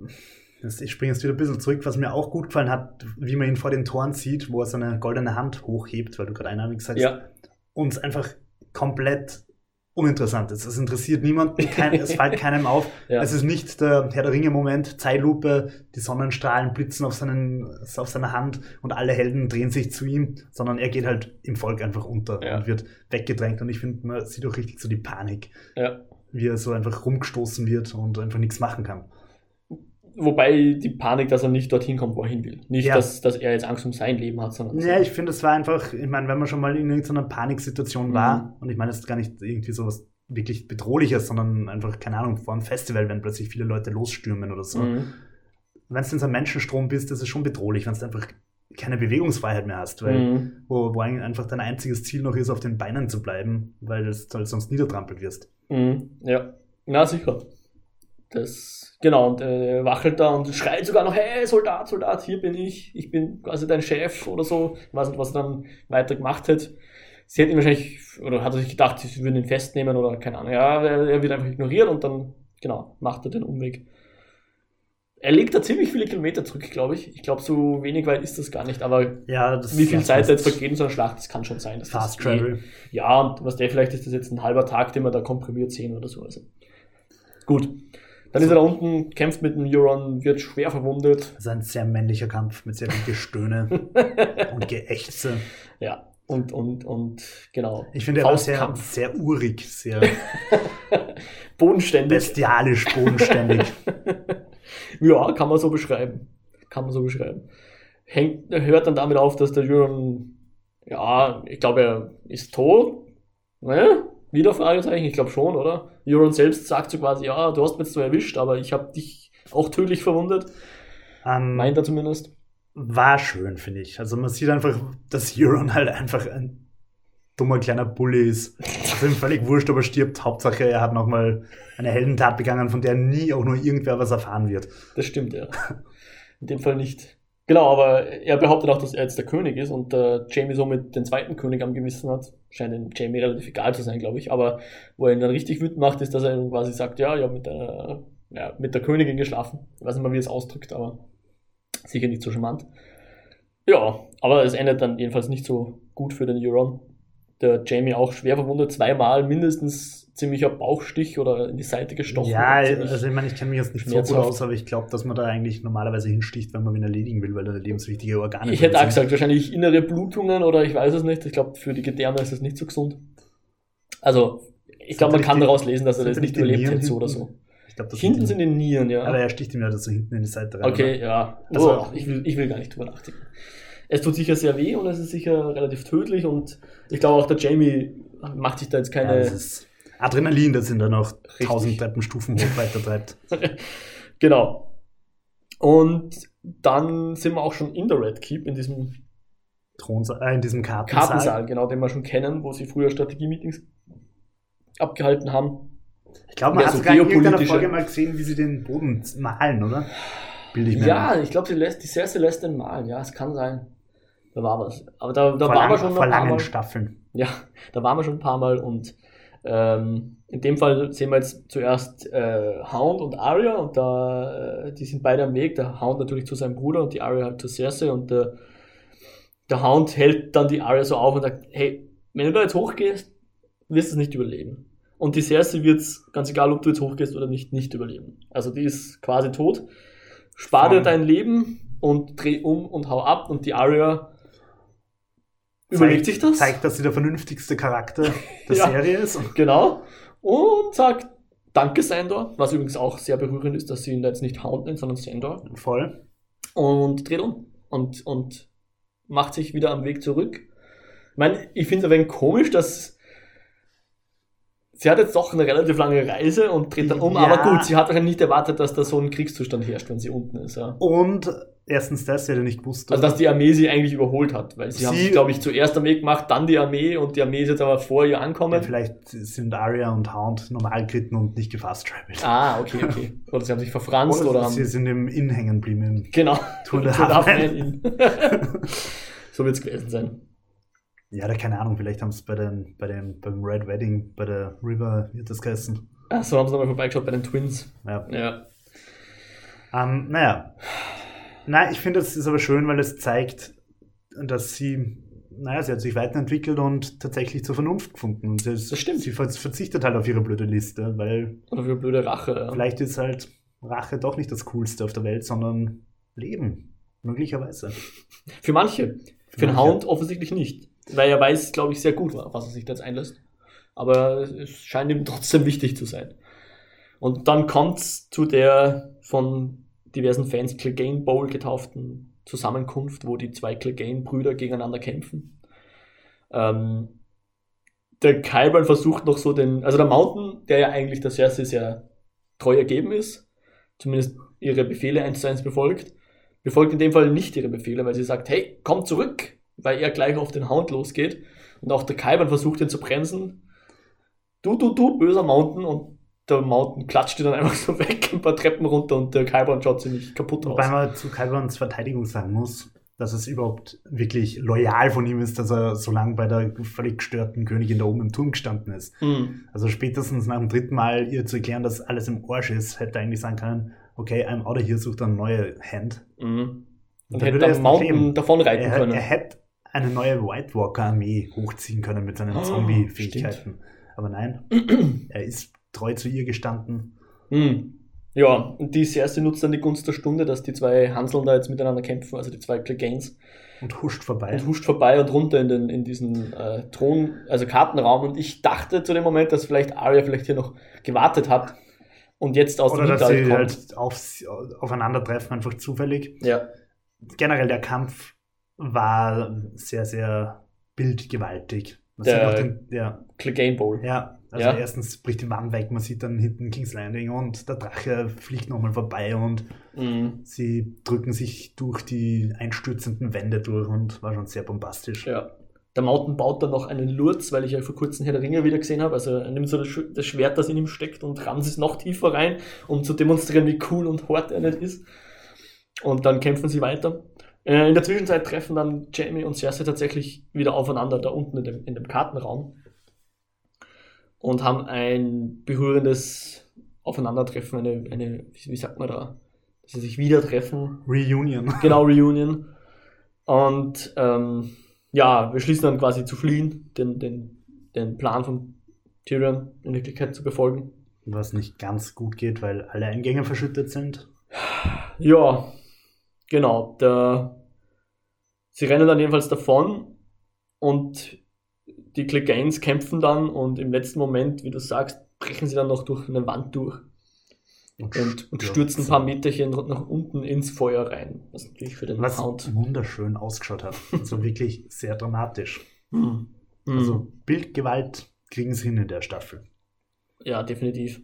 [SPEAKER 2] ich springe jetzt wieder ein bisschen zurück, was mir auch gut gefallen hat, wie man ihn vor den Toren sieht, wo er seine goldene Hand hochhebt, weil du gerade einarmig sagst.
[SPEAKER 1] Ja.
[SPEAKER 2] Und einfach komplett uninteressant ist. Es interessiert niemanden, kein, es fällt keinem auf. Ja. Es ist nicht der Herr der Ringe-Moment, Zeitlupe, die Sonnenstrahlen blitzen auf, seinen, auf seiner Hand und alle Helden drehen sich zu ihm, sondern er geht halt im Volk einfach unter ja. und wird weggedrängt. Und ich finde, man sieht auch richtig so die Panik,
[SPEAKER 1] ja.
[SPEAKER 2] wie er so einfach rumgestoßen wird und einfach nichts machen kann.
[SPEAKER 1] Wobei die Panik, dass er nicht dorthin kommt, wo er hin will. Nicht, ja. dass, dass er jetzt Angst um sein Leben hat, sondern.
[SPEAKER 2] Ja, ich finde, es war einfach, ich meine, wenn man schon mal in irgendeiner Paniksituation mhm. war, und ich meine, es ist gar nicht irgendwie so was wirklich Bedrohliches, sondern einfach, keine Ahnung, vor einem Festival, wenn plötzlich viele Leute losstürmen oder so. Mhm. Wenn du in so einem Menschenstrom bist, ist es schon bedrohlich, wenn du einfach keine Bewegungsfreiheit mehr hast, weil mhm. wo, wo einfach dein einziges Ziel noch ist, auf den Beinen zu bleiben, weil du halt sonst niedertrampelt wirst.
[SPEAKER 1] Mhm. Ja, na sicher das, genau, und äh, wachelt da und schreit sogar noch, hey, Soldat, Soldat, hier bin ich, ich bin quasi dein Chef oder so. Ich weiß nicht, was er dann weiter gemacht hat. Sie hätten ihn wahrscheinlich, oder hat er sich gedacht, sie würden ihn festnehmen oder keine Ahnung. Ja, er, er wird einfach ignoriert und dann, genau, macht er den Umweg. Er legt da ziemlich viele Kilometer zurück, glaube ich. Ich glaube, so wenig weit ist das gar nicht, aber
[SPEAKER 2] Ja, das
[SPEAKER 1] wie viel Zeit jetzt vergeht in so einer Schlacht, das kann schon sein.
[SPEAKER 2] Fast
[SPEAKER 1] eh-
[SPEAKER 2] Travel.
[SPEAKER 1] ja, und was der vielleicht ist das jetzt ein halber Tag, den wir da komprimiert sehen oder so. Also. Gut. Dann ist er da unten, kämpft mit dem Euron, wird schwer verwundet.
[SPEAKER 2] Das ist ein sehr männlicher Kampf mit sehr viel Gestöhne und Geächze.
[SPEAKER 1] Ja. Und, und, und, genau.
[SPEAKER 2] Ich finde, er war sehr, sehr urig, sehr
[SPEAKER 1] Bodenständig.
[SPEAKER 2] bestialisch bodenständig.
[SPEAKER 1] Ja, kann man so beschreiben. Kann man so beschreiben. Hängt, hört dann damit auf, dass der Euron, ja, ich glaube, er ist tot. Ne? Wieder Fragezeichen, ich glaube schon, oder? Euron selbst sagt so quasi, ja, du hast mich jetzt so erwischt, aber ich habe dich auch tödlich verwundet.
[SPEAKER 2] Ähm,
[SPEAKER 1] Meint er zumindest.
[SPEAKER 2] war schön, finde ich. Also man sieht einfach, dass Euron halt einfach ein dummer kleiner Bully ist. Ist ihm völlig wurscht, ob er stirbt. Hauptsache, er hat nochmal eine Heldentat begangen, von der nie auch nur irgendwer was erfahren wird.
[SPEAKER 1] Das stimmt, ja. In dem Fall nicht. Genau, aber er behauptet auch, dass er jetzt der König ist und äh, Jamie somit den zweiten König am Gewissen hat. Scheint dem Jamie relativ egal zu sein, glaube ich. Aber wo er ihn dann richtig wütend macht, ist, dass er ihm quasi sagt, ja, ja, mit der, ja, mit der Königin geschlafen. Ich weiß nicht mal, wie er es ausdrückt, aber sicher nicht so charmant. Ja, aber es endet dann jedenfalls nicht so gut für den Euron. Der Jamie auch schwer verwundet, zweimal mindestens ziemlicher Bauchstich oder in die Seite gestochen.
[SPEAKER 2] ja, also ich meine, ich kenne mich jetzt nicht so gut aus, aber ich glaube, dass man da eigentlich normalerweise hinsticht, wenn man ihn erledigen will, weil er lebenswichtige Organe
[SPEAKER 1] Ich hätte auch
[SPEAKER 2] sind.
[SPEAKER 1] gesagt, wahrscheinlich innere Blutungen oder ich weiß es nicht. Ich glaube, für die Gedärme ist das nicht so gesund. Also, ich glaube, man
[SPEAKER 2] Sind
[SPEAKER 1] kann
[SPEAKER 2] die-
[SPEAKER 1] daraus lesen, dass er
[SPEAKER 2] sind
[SPEAKER 1] das nicht überlebt hätte, so oder so.
[SPEAKER 2] Das
[SPEAKER 1] Hinten sind die Nieren, ja.
[SPEAKER 2] Aber er sticht ihm ja das so hinten in die Seite rein.
[SPEAKER 1] okay, ja.
[SPEAKER 2] Also-
[SPEAKER 1] oh, ich, will, ich will gar nicht drüber nachdenken. Es tut sicher sehr weh und es ist sicher relativ tödlich und ich glaube auch der Jamie macht sich da jetzt
[SPEAKER 2] Oder? Ja,
[SPEAKER 1] keine.
[SPEAKER 2] ist Adrenalin, das ihn dann noch. 1000 Treppenstufen hoch weitertreibt.
[SPEAKER 1] genau. Und dann sind wir auch schon in der Red Keep, in diesem
[SPEAKER 2] Thronsaal, äh, in diesem Kartensaal.
[SPEAKER 1] Kartensaal, genau, den wir schon kennen, wo sie früher Strategie-Meetings abgehalten haben.
[SPEAKER 2] Ich glaube, man hat
[SPEAKER 1] so
[SPEAKER 2] sogar in irgendeiner Folge mal gesehen, wie sie den Boden malen, oder? Bilde ich mir
[SPEAKER 1] Ja,
[SPEAKER 2] ein.
[SPEAKER 1] ich glaube, sie lässt, die Cersei lässt den malen. Ja, es kann sein. Da war was. Aber da, da waren wir schon
[SPEAKER 2] vor
[SPEAKER 1] ein paar
[SPEAKER 2] langen
[SPEAKER 1] Mal.
[SPEAKER 2] Staffeln.
[SPEAKER 1] Ja, da waren wir schon ein paar Mal und ähm, in dem Fall sehen wir jetzt zuerst äh, Hound und Arya und da, äh, die sind beide am Weg. Der Hound natürlich zu seinem Bruder und die Arya halt zu Cersei und der, der Hound hält dann die Arya so auf und sagt, hey, wenn du da jetzt hochgehst, wirst du es nicht überleben. Und die Cersei wird es, ganz egal ob du jetzt hochgehst oder nicht, nicht überleben. Also die ist quasi tot. Spar dir dein Leben und dreh um und hau ab und die Arya überlegt sich das.
[SPEAKER 2] Zeigt, dass sie der vernünftigste Charakter der
[SPEAKER 1] Ja.
[SPEAKER 2] Serie ist.
[SPEAKER 1] Genau. Und sagt Danke, Sandor. Was übrigens auch sehr berührend ist, dass sie ihn da jetzt nicht Hound nennt, sondern Sandor.
[SPEAKER 2] Voll.
[SPEAKER 1] Und dreht um. Und, und macht sich wieder am Weg zurück. Ich meine, ich finde es ein wenig komisch, dass sie hat jetzt doch eine relativ lange Reise und dreht dann um.
[SPEAKER 2] Ja.
[SPEAKER 1] Aber gut, sie hat wahrscheinlich nicht erwartet, dass da so ein Kriegszustand herrscht, wenn sie unten ist. Ja.
[SPEAKER 2] Und erstens das, der nicht gewusst
[SPEAKER 1] Also, dass die Armee sie eigentlich überholt hat. Weil sie, haben
[SPEAKER 2] Sie-
[SPEAKER 1] sich, glaube ich, zuerst Weg gemacht, dann die Armee und die Armee ist jetzt aber vor ihr
[SPEAKER 2] ja,
[SPEAKER 1] ankommen.
[SPEAKER 2] vielleicht sind Arya und Hound normal geritten und nicht gefast travelt.
[SPEAKER 1] Ah, okay, okay. Oder sie haben sich verfranst
[SPEAKER 2] Oder,
[SPEAKER 1] oder, haben.
[SPEAKER 2] sie sind im Inn hängen geblieben.
[SPEAKER 1] Genau.
[SPEAKER 2] Tour de
[SPEAKER 1] so wird es gewesen sein.
[SPEAKER 2] Ja, oder keine Ahnung, vielleicht haben sie es bei den, bei dem, beim Red Wedding, bei der River, hat das geheißen?
[SPEAKER 1] Ach, so haben sie nochmal vorbeigeschaut bei den Twins.
[SPEAKER 2] Ja.
[SPEAKER 1] Ja.
[SPEAKER 2] Ähm, naja. Nein, ich finde, das ist aber schön, weil es zeigt, dass sie, naja, sie hat sich weiterentwickelt und tatsächlich zur Vernunft gefunden. Und das,
[SPEAKER 1] Das stimmt.
[SPEAKER 2] Sie ver- verzichtet halt auf ihre blöde Liste, weil
[SPEAKER 1] Oder für blöde Rache. Ja.
[SPEAKER 2] vielleicht ist halt Rache doch nicht das Coolste auf der Welt, sondern Leben. Möglicherweise.
[SPEAKER 1] Für manche. Für den
[SPEAKER 2] manche.
[SPEAKER 1] Hound offensichtlich nicht. Weil er weiß, glaube ich, sehr gut, auf was er sich da jetzt einlässt. Aber es scheint ihm trotzdem wichtig zu sein. Und dann kommt es zu der von diversen Fans Clegane Bowl getauften Zusammenkunft, wo die zwei Clegane-Brüder gegeneinander kämpfen. Ähm, der Kyburn versucht noch so den, also der Mountain, der ja eigentlich der Cersei sehr treu ergeben ist, zumindest ihre Befehle eins zu eins befolgt, befolgt in dem Fall nicht ihre Befehle, weil sie sagt, hey, komm zurück, weil er gleich auf den Hound losgeht. Und auch der Kyburn versucht ihn zu bremsen. Du, du, du, böser Mountain. Und der Mountain klatscht dann einfach so weg, ein paar Treppen runter und der Kyborn schaut ziemlich kaputt aus.
[SPEAKER 2] Wobei man zu Kyborns Verteidigung sagen muss, dass es überhaupt wirklich loyal von ihm ist, dass er so lange bei der völlig gestörten Königin da oben im Turm gestanden ist.
[SPEAKER 1] Mhm.
[SPEAKER 2] Also spätestens nach dem dritten Mal ihr zu erklären, dass alles im Arsch ist, hätte er eigentlich sagen können, okay, I'm out of here, sucht eine neue Hand.
[SPEAKER 1] Mhm. Und
[SPEAKER 2] dann
[SPEAKER 1] hätte
[SPEAKER 2] er
[SPEAKER 1] dann Mountain davon reiten
[SPEAKER 2] Er,
[SPEAKER 1] können.
[SPEAKER 2] er hätte eine neue White Walker Armee hochziehen können mit seinen
[SPEAKER 1] Oh,
[SPEAKER 2] Zombie-Fähigkeiten. Aber nein, er ist treu zu ihr gestanden.
[SPEAKER 1] Hm. Ja, und die Cersei nutzt dann die Gunst der Stunde, dass die zwei Hanseln da jetzt miteinander kämpfen, also die zwei Clegane,
[SPEAKER 2] Und huscht vorbei.
[SPEAKER 1] und huscht vorbei und runter in, den, in diesen äh, Thron, also Kartenraum. Und ich dachte zu dem Moment, dass vielleicht Arya vielleicht hier noch gewartet hat und jetzt aus
[SPEAKER 2] Oder
[SPEAKER 1] dem
[SPEAKER 2] dass sie
[SPEAKER 1] kommt.
[SPEAKER 2] halt auf, aufeinandertreffen, einfach zufällig.
[SPEAKER 1] Ja,
[SPEAKER 2] Generell der Kampf war sehr, sehr bildgewaltig. Man
[SPEAKER 1] Der-
[SPEAKER 2] den, ja,
[SPEAKER 1] Clegane Bowl.
[SPEAKER 2] ja, also
[SPEAKER 1] Ja.
[SPEAKER 2] erstens bricht die Wand weg, man sieht dann hinten King's Landing und der Drache fliegt nochmal vorbei und
[SPEAKER 1] Mhm.
[SPEAKER 2] sie drücken sich durch die einstürzenden Wände durch und war schon sehr bombastisch.
[SPEAKER 1] Ja. Der Mountain baut dann noch einen Lurz, weil ich ja vor kurzem Herr der Ringe wieder gesehen habe. Also er nimmt so das, Sch- das Schwert, das in ihm steckt und rammt es noch tiefer rein, um zu demonstrieren, wie cool und hart er nicht ist. Und dann kämpfen sie weiter. Äh, in der Zwischenzeit treffen dann Jamie und Cersei tatsächlich wieder aufeinander, da unten in dem, in dem Kartenraum. Und haben ein berührendes Aufeinandertreffen, eine, eine wie sagt man da, dass sie sich wieder treffen.
[SPEAKER 2] Reunion.
[SPEAKER 1] Genau, Reunion. Und ähm, ja, wir schließen dann quasi zu fliehen, den, den, den Plan von Tyrion in Wirklichkeit zu befolgen.
[SPEAKER 2] Was nicht ganz gut geht, weil alle Eingänge verschüttet sind.
[SPEAKER 1] Ja, genau. Der, sie rennen dann jedenfalls davon und die Cleganes kämpfen dann und im letzten Moment, wie du sagst, brechen sie dann noch durch eine Wand durch und, und stürzen ein paar Meterchen nach unten ins Feuer rein. Was natürlich für den
[SPEAKER 2] Was
[SPEAKER 1] Hound.
[SPEAKER 2] wunderschön ausgeschaut hat. Also wirklich sehr dramatisch.
[SPEAKER 1] Hm. Hm.
[SPEAKER 2] Also Bildgewalt kriegen sie hin in der Staffel.
[SPEAKER 1] Ja, definitiv.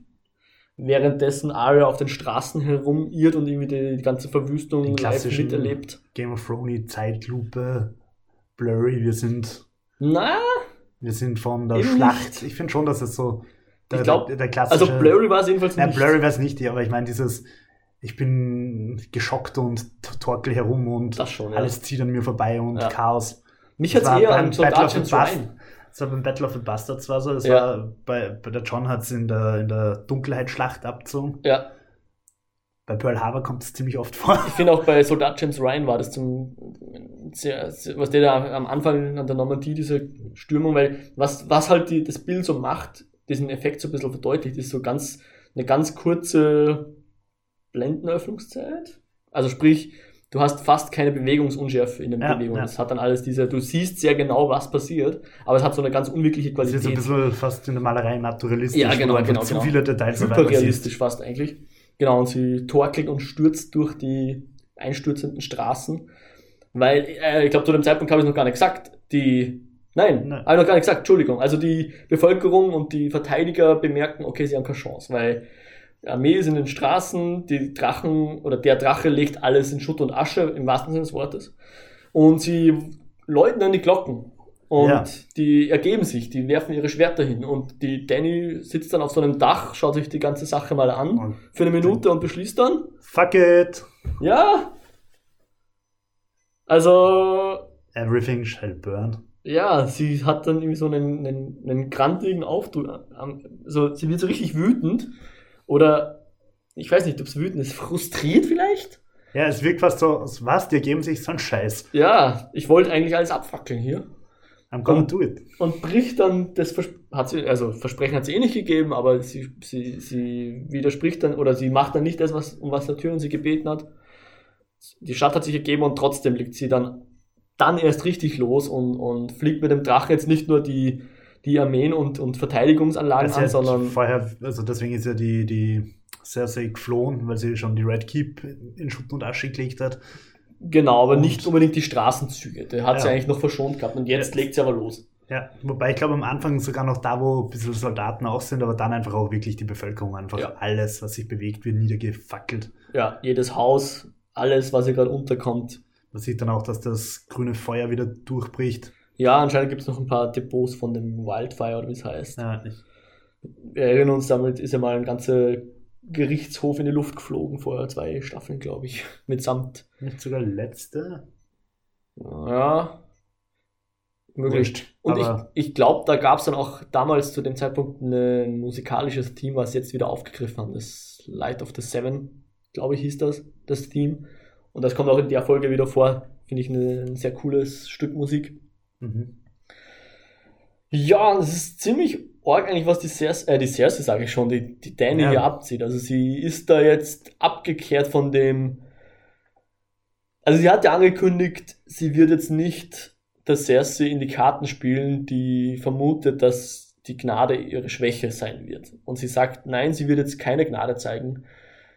[SPEAKER 1] Währenddessen Arya auf den Straßen herumirrt und irgendwie die, die ganze Verwüstung
[SPEAKER 2] Den
[SPEAKER 1] live miterlebt.
[SPEAKER 2] Game of Thrones Zeitlupe, Blurry, wir sind,
[SPEAKER 1] Na,
[SPEAKER 2] wir sind von der
[SPEAKER 1] Eben
[SPEAKER 2] Schlacht.
[SPEAKER 1] nicht.
[SPEAKER 2] Ich finde schon, dass es so der,
[SPEAKER 1] Ich glaub,
[SPEAKER 2] der, der klassische.
[SPEAKER 1] also Blurry war es jedenfalls nicht.
[SPEAKER 2] Blurry wäre es nicht, aber ich meine dieses, ich bin geschockt und torkel herum und
[SPEAKER 1] schon, ja.
[SPEAKER 2] alles zieht an mir vorbei und
[SPEAKER 1] Ja.
[SPEAKER 2] Chaos.
[SPEAKER 1] Mich hat es
[SPEAKER 2] war
[SPEAKER 1] eher
[SPEAKER 2] beim
[SPEAKER 1] an
[SPEAKER 2] Battle of the Bast-
[SPEAKER 1] Ryan.
[SPEAKER 2] Das war beim Battle of the Bastards war so, das
[SPEAKER 1] Ja.
[SPEAKER 2] war bei, bei der John hat es in der, in der Dunkelheitsschlacht abgezogen.
[SPEAKER 1] Ja,
[SPEAKER 2] Bei Pearl Harbor kommt es ziemlich oft vor.
[SPEAKER 1] ich finde auch bei Soldat James Ryan war das zum sehr, sehr, was der da am Anfang an der Normandie, diese Stürmung, weil was, was halt die, das Bild so macht, diesen Effekt so ein bisschen verdeutlicht, ist so ganz, eine ganz kurze Blendenöffnungszeit. Also sprich, du hast fast keine Bewegungsunschärfe in den
[SPEAKER 2] Ja,
[SPEAKER 1] Bewegungen.
[SPEAKER 2] ja.
[SPEAKER 1] Es hat dann alles diese, du siehst sehr genau, was passiert, aber es hat so eine ganz unwirkliche
[SPEAKER 2] Das ist
[SPEAKER 1] Qualität.
[SPEAKER 2] jetzt ein bisschen fast in der Malerei naturalistisch.
[SPEAKER 1] Ja, genau, genau,
[SPEAKER 2] Zu
[SPEAKER 1] genau.
[SPEAKER 2] viele Details auf einmal
[SPEAKER 1] Hyperrealistisch fast eigentlich. Genau, und sie torkelt und stürzt durch die einstürzenden Straßen. Weil, äh, ich glaube, zu dem Zeitpunkt habe ich noch gar nicht gesagt, die, nein,
[SPEAKER 2] Nein.
[SPEAKER 1] habe ich noch gar nicht gesagt, Entschuldigung. Also die Bevölkerung und die Verteidiger bemerken, okay, sie haben keine Chance, weil die Armee ist in den Straßen, die Drachen oder der Drache legt alles in Schutt und Asche, im wahrsten Sinne des Wortes. Und sie läuten dann die Glocken. Und
[SPEAKER 2] Ja.
[SPEAKER 1] die ergeben sich, die werfen ihre Schwerter hin. Und die Danny sitzt dann auf so einem Dach, schaut sich die ganze Sache mal an
[SPEAKER 2] Und
[SPEAKER 1] für eine Minute und beschließt dann,
[SPEAKER 2] fuck it!
[SPEAKER 1] ja. Also,
[SPEAKER 2] Everything shall burn.
[SPEAKER 1] ja, sie hat dann irgendwie so einen, einen, einen grantigen Aufdruck. am- So, sie wird so richtig wütend. Oder, ich weiß nicht, ob es wütend ist, frustriert vielleicht?
[SPEAKER 2] Ja, es wirkt fast so, was, die ergeben sich so einen Scheiß.
[SPEAKER 1] Ja, ich wollte eigentlich alles abfackeln hier.
[SPEAKER 2] I'm gonna
[SPEAKER 1] Und-
[SPEAKER 2] do it.
[SPEAKER 1] Und bricht dann das hat sie, also Versprechen hat sie eh nicht gegeben, aber sie, sie, sie widerspricht dann oder sie macht dann nicht das, was, um was der Tyrion sie gebeten hat. Die Stadt hat sich ergeben und trotzdem liegt sie dann, dann erst richtig los und, und fliegt mit dem Drachen jetzt nicht nur die, die Armeen und, und Verteidigungsanlagen
[SPEAKER 2] Also
[SPEAKER 1] an, sondern
[SPEAKER 2] vorher, also deswegen ist ja die, die Cersei geflohen, weil sie schon die Red Keep in Schutt und Asche gelegt hat.
[SPEAKER 1] Genau, aber
[SPEAKER 2] Und-
[SPEAKER 1] nicht unbedingt die Straßenzüge. Der hat sie
[SPEAKER 2] Ja.
[SPEAKER 1] eigentlich noch verschont gehabt und jetzt
[SPEAKER 2] Ja.
[SPEAKER 1] legt sie aber los.
[SPEAKER 2] Ja, wobei ich glaube am Anfang sogar noch da, wo ein bisschen Soldaten auch sind, aber dann einfach auch wirklich die Bevölkerung, einfach
[SPEAKER 1] Ja.
[SPEAKER 2] alles, was sich bewegt, wird niedergefackelt.
[SPEAKER 1] Ja, jedes Haus, alles, was ihr gerade unterkommt,
[SPEAKER 2] Man sieht dann auch, dass das grüne Feuer wieder durchbricht.
[SPEAKER 1] Ja, anscheinend gibt es noch ein paar Depots von dem Wildfire oder wie es heißt.
[SPEAKER 2] Ja, ich
[SPEAKER 1] Wir erinnern uns, damit ist ja mal ein ganzer Gerichtshof in die Luft geflogen vor zwei Staffeln, glaube ich. Mitsamt.
[SPEAKER 2] Nicht sogar letzte?
[SPEAKER 1] Ja. Möglich. Und ich, ich glaube, da gab es dann auch damals zu dem Zeitpunkt ein musikalisches Team, was jetzt wieder aufgegriffen hat. Das Light of the Seven, glaube ich, hieß das, das Team. Und das kommt auch in der Folge wieder vor. Finde ich ein sehr cooles Stück Musik.
[SPEAKER 2] Mhm.
[SPEAKER 1] Ja, das ist ziemlich arg eigentlich, was die Cersei, äh, die Cersei sage ich schon, die, die Dany
[SPEAKER 2] Ja.
[SPEAKER 1] hier abzieht. Also sie ist da jetzt abgekehrt von dem, also sie hat ja angekündigt, sie wird jetzt nicht der Cersei in die Karten spielen, die vermutet, dass die Gnade ihre Schwäche sein wird. Und sie sagt, nein, sie wird jetzt keine Gnade zeigen,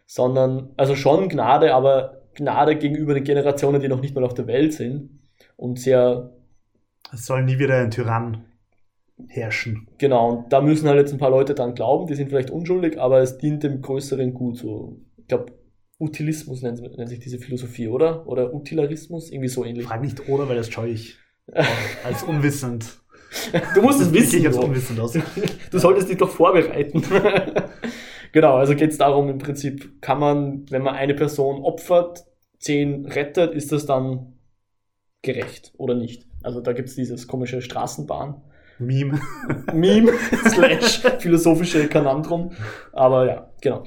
[SPEAKER 1] sondern, also schon Gnade, aber Gnade gegenüber den Generationen, die noch nicht mal auf der Welt sind und sehr
[SPEAKER 2] Es soll nie wieder ein Tyrann herrschen.
[SPEAKER 1] Genau, und da müssen halt jetzt ein paar Leute dran glauben, die sind vielleicht unschuldig, aber es dient dem größeren Gut. So, ich glaube, Utilismus nennt, nennt sich diese Philosophie, oder? Oder Utilarismus, irgendwie so ähnlich.
[SPEAKER 2] Frag nicht oder, weil das scheue ich als unwissend.
[SPEAKER 1] Du musst es wissen.
[SPEAKER 2] Ich als
[SPEAKER 1] so.
[SPEAKER 2] unwissend aus.
[SPEAKER 1] Du solltest dich doch vorbereiten. genau, also geht es darum, im Prinzip kann man, wenn man eine Person opfert, zehn rettet, ist das dann gerecht oder nicht? Also da gibt es dieses komische Straßenbahn.
[SPEAKER 2] Meme.
[SPEAKER 1] Meme slash philosophische Kanandrum. Aber ja, genau.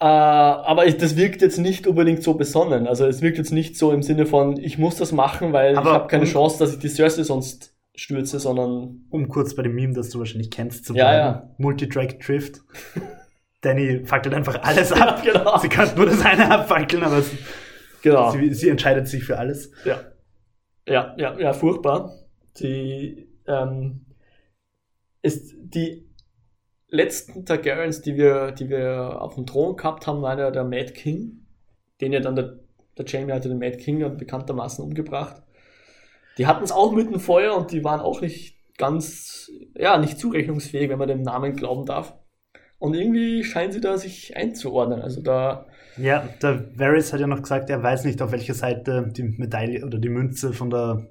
[SPEAKER 1] Äh, aber ich, das wirkt jetzt nicht unbedingt so besonnen. Also es wirkt jetzt nicht so im Sinne von, ich muss das machen, weil
[SPEAKER 2] Aber-
[SPEAKER 1] ich habe keine Chance, dass ich die Cersei sonst stürze, sondern
[SPEAKER 2] Um kurz bei dem Meme, das du wahrscheinlich kennst, zu
[SPEAKER 1] Ja,
[SPEAKER 2] bleiben.
[SPEAKER 1] ja.
[SPEAKER 2] Multitrack Drift. Danny fackelt einfach alles ab.
[SPEAKER 1] Ja, genau.
[SPEAKER 2] Sie kann nur das eine abfackeln, aber sie,
[SPEAKER 1] genau.
[SPEAKER 2] sie, sie entscheidet sich für alles.
[SPEAKER 1] Ja. Ja, ja, ja, furchtbar. Die, ähm, ist die letzten Targaryens, die wir, die wir auf dem Thron gehabt haben, war ja der Mad King, den ja dann der, der Jamie hatte den Mad King ja bekanntermaßen umgebracht. Die hatten es auch mit dem Feuer und die waren auch nicht ganz, ja, nicht zurechnungsfähig, wenn man dem Namen glauben darf. Und irgendwie scheinen sie da sich einzuordnen. Also da,
[SPEAKER 2] Ja, der Varys hat ja noch gesagt, er weiß nicht, auf welcher Seite die Medaille oder die Münze von der,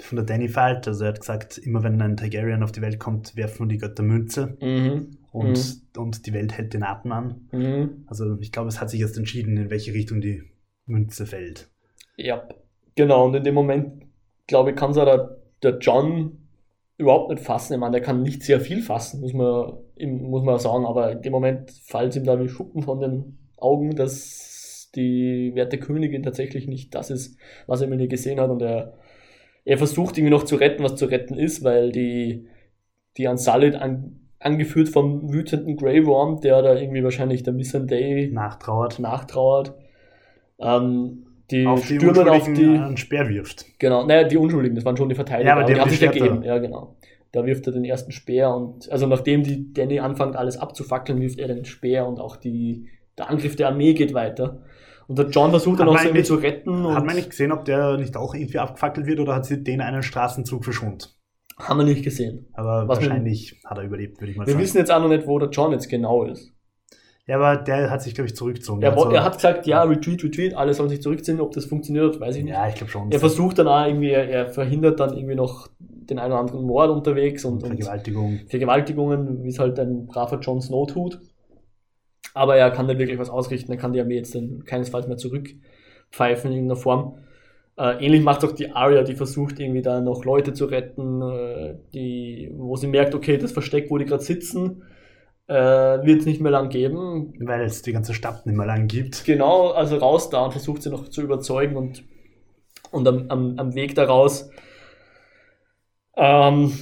[SPEAKER 2] von der Danny fällt. Also er hat gesagt, immer wenn ein Targaryen auf die Welt kommt, werfen die Götter Münze
[SPEAKER 1] mhm,
[SPEAKER 2] und, und die Welt hält den Atem an.
[SPEAKER 1] mhm.
[SPEAKER 2] Also ich glaube, es hat sich erst entschieden, in welche Richtung die Münze fällt.
[SPEAKER 1] Ja, genau. Und in dem Moment, glaube ich, kann es der, der John überhaupt nicht fassen. Ich meine, der kann nicht sehr viel fassen, muss man, muss man sagen. Aber in dem Moment fällt ihm da wie Schuppen von den Augen, dass die werte Königin tatsächlich nicht das ist, was er mir nie gesehen hat. Und er, er versucht irgendwie noch zu retten, was zu retten ist, weil die, die Unsullied an, angeführt vom wütenden Grey Worm, der da irgendwie wahrscheinlich der Missandei
[SPEAKER 2] Nachtrauert.
[SPEAKER 1] nachtrauert, ähm, die
[SPEAKER 2] Auf die
[SPEAKER 1] stürmen auf die,
[SPEAKER 2] einen Speer wirft.
[SPEAKER 1] genau, naja, die Unschuldigen, das waren schon die Verteidiger,
[SPEAKER 2] Ja, aber die haben
[SPEAKER 1] haben
[SPEAKER 2] die
[SPEAKER 1] sich ergeben, ja, genau. Da wirft er den ersten Speer und, also nachdem die Danny anfängt, alles abzufackeln, wirft er den Speer und auch die, der Angriff der Armee geht weiter. Und der John versucht dann auch irgendwie zu retten
[SPEAKER 2] Hat man nicht gesehen, ob der nicht auch irgendwie abgefackelt wird oder hat sie den einen Straßenzug verschont?
[SPEAKER 1] haben wir nicht gesehen.
[SPEAKER 2] Aber
[SPEAKER 1] Was
[SPEAKER 2] wahrscheinlich hat er überlebt, würde ich mal
[SPEAKER 1] Wir
[SPEAKER 2] sagen.
[SPEAKER 1] wissen jetzt auch noch nicht, wo der John jetzt genau ist.
[SPEAKER 2] Ja, aber der hat sich, glaube ich, zurückgezogen.
[SPEAKER 1] Er,
[SPEAKER 2] Also-
[SPEAKER 1] er hat gesagt, ja, Retreat, Retreat, alle sollen sich zurückziehen, ob das funktioniert, weiß ich nicht.
[SPEAKER 2] Ja, ich glaube schon.
[SPEAKER 1] Er versucht dann auch irgendwie, er, er verhindert dann irgendwie noch den einen oder anderen Mord unterwegs und, und
[SPEAKER 2] Vergewaltigung.
[SPEAKER 1] Vergewaltigungen, wie es halt ein braver Jon Snow tut. Aber er kann nicht wirklich was ausrichten, er kann die Armee jetzt dann keinesfalls mehr zurückpfeifen in irgendeiner Form. Äh, ähnlich macht auch die Arya, die versucht irgendwie da noch Leute zu retten, äh, die, wo sie merkt, okay, das Versteck, wo die gerade sitzen, äh, wird es nicht mehr lang geben.
[SPEAKER 2] Weil es die ganze Stadt nicht mehr lang gibt.
[SPEAKER 1] Genau, also raus da und versucht sie noch zu überzeugen und, und am, am, am Weg daraus ähm,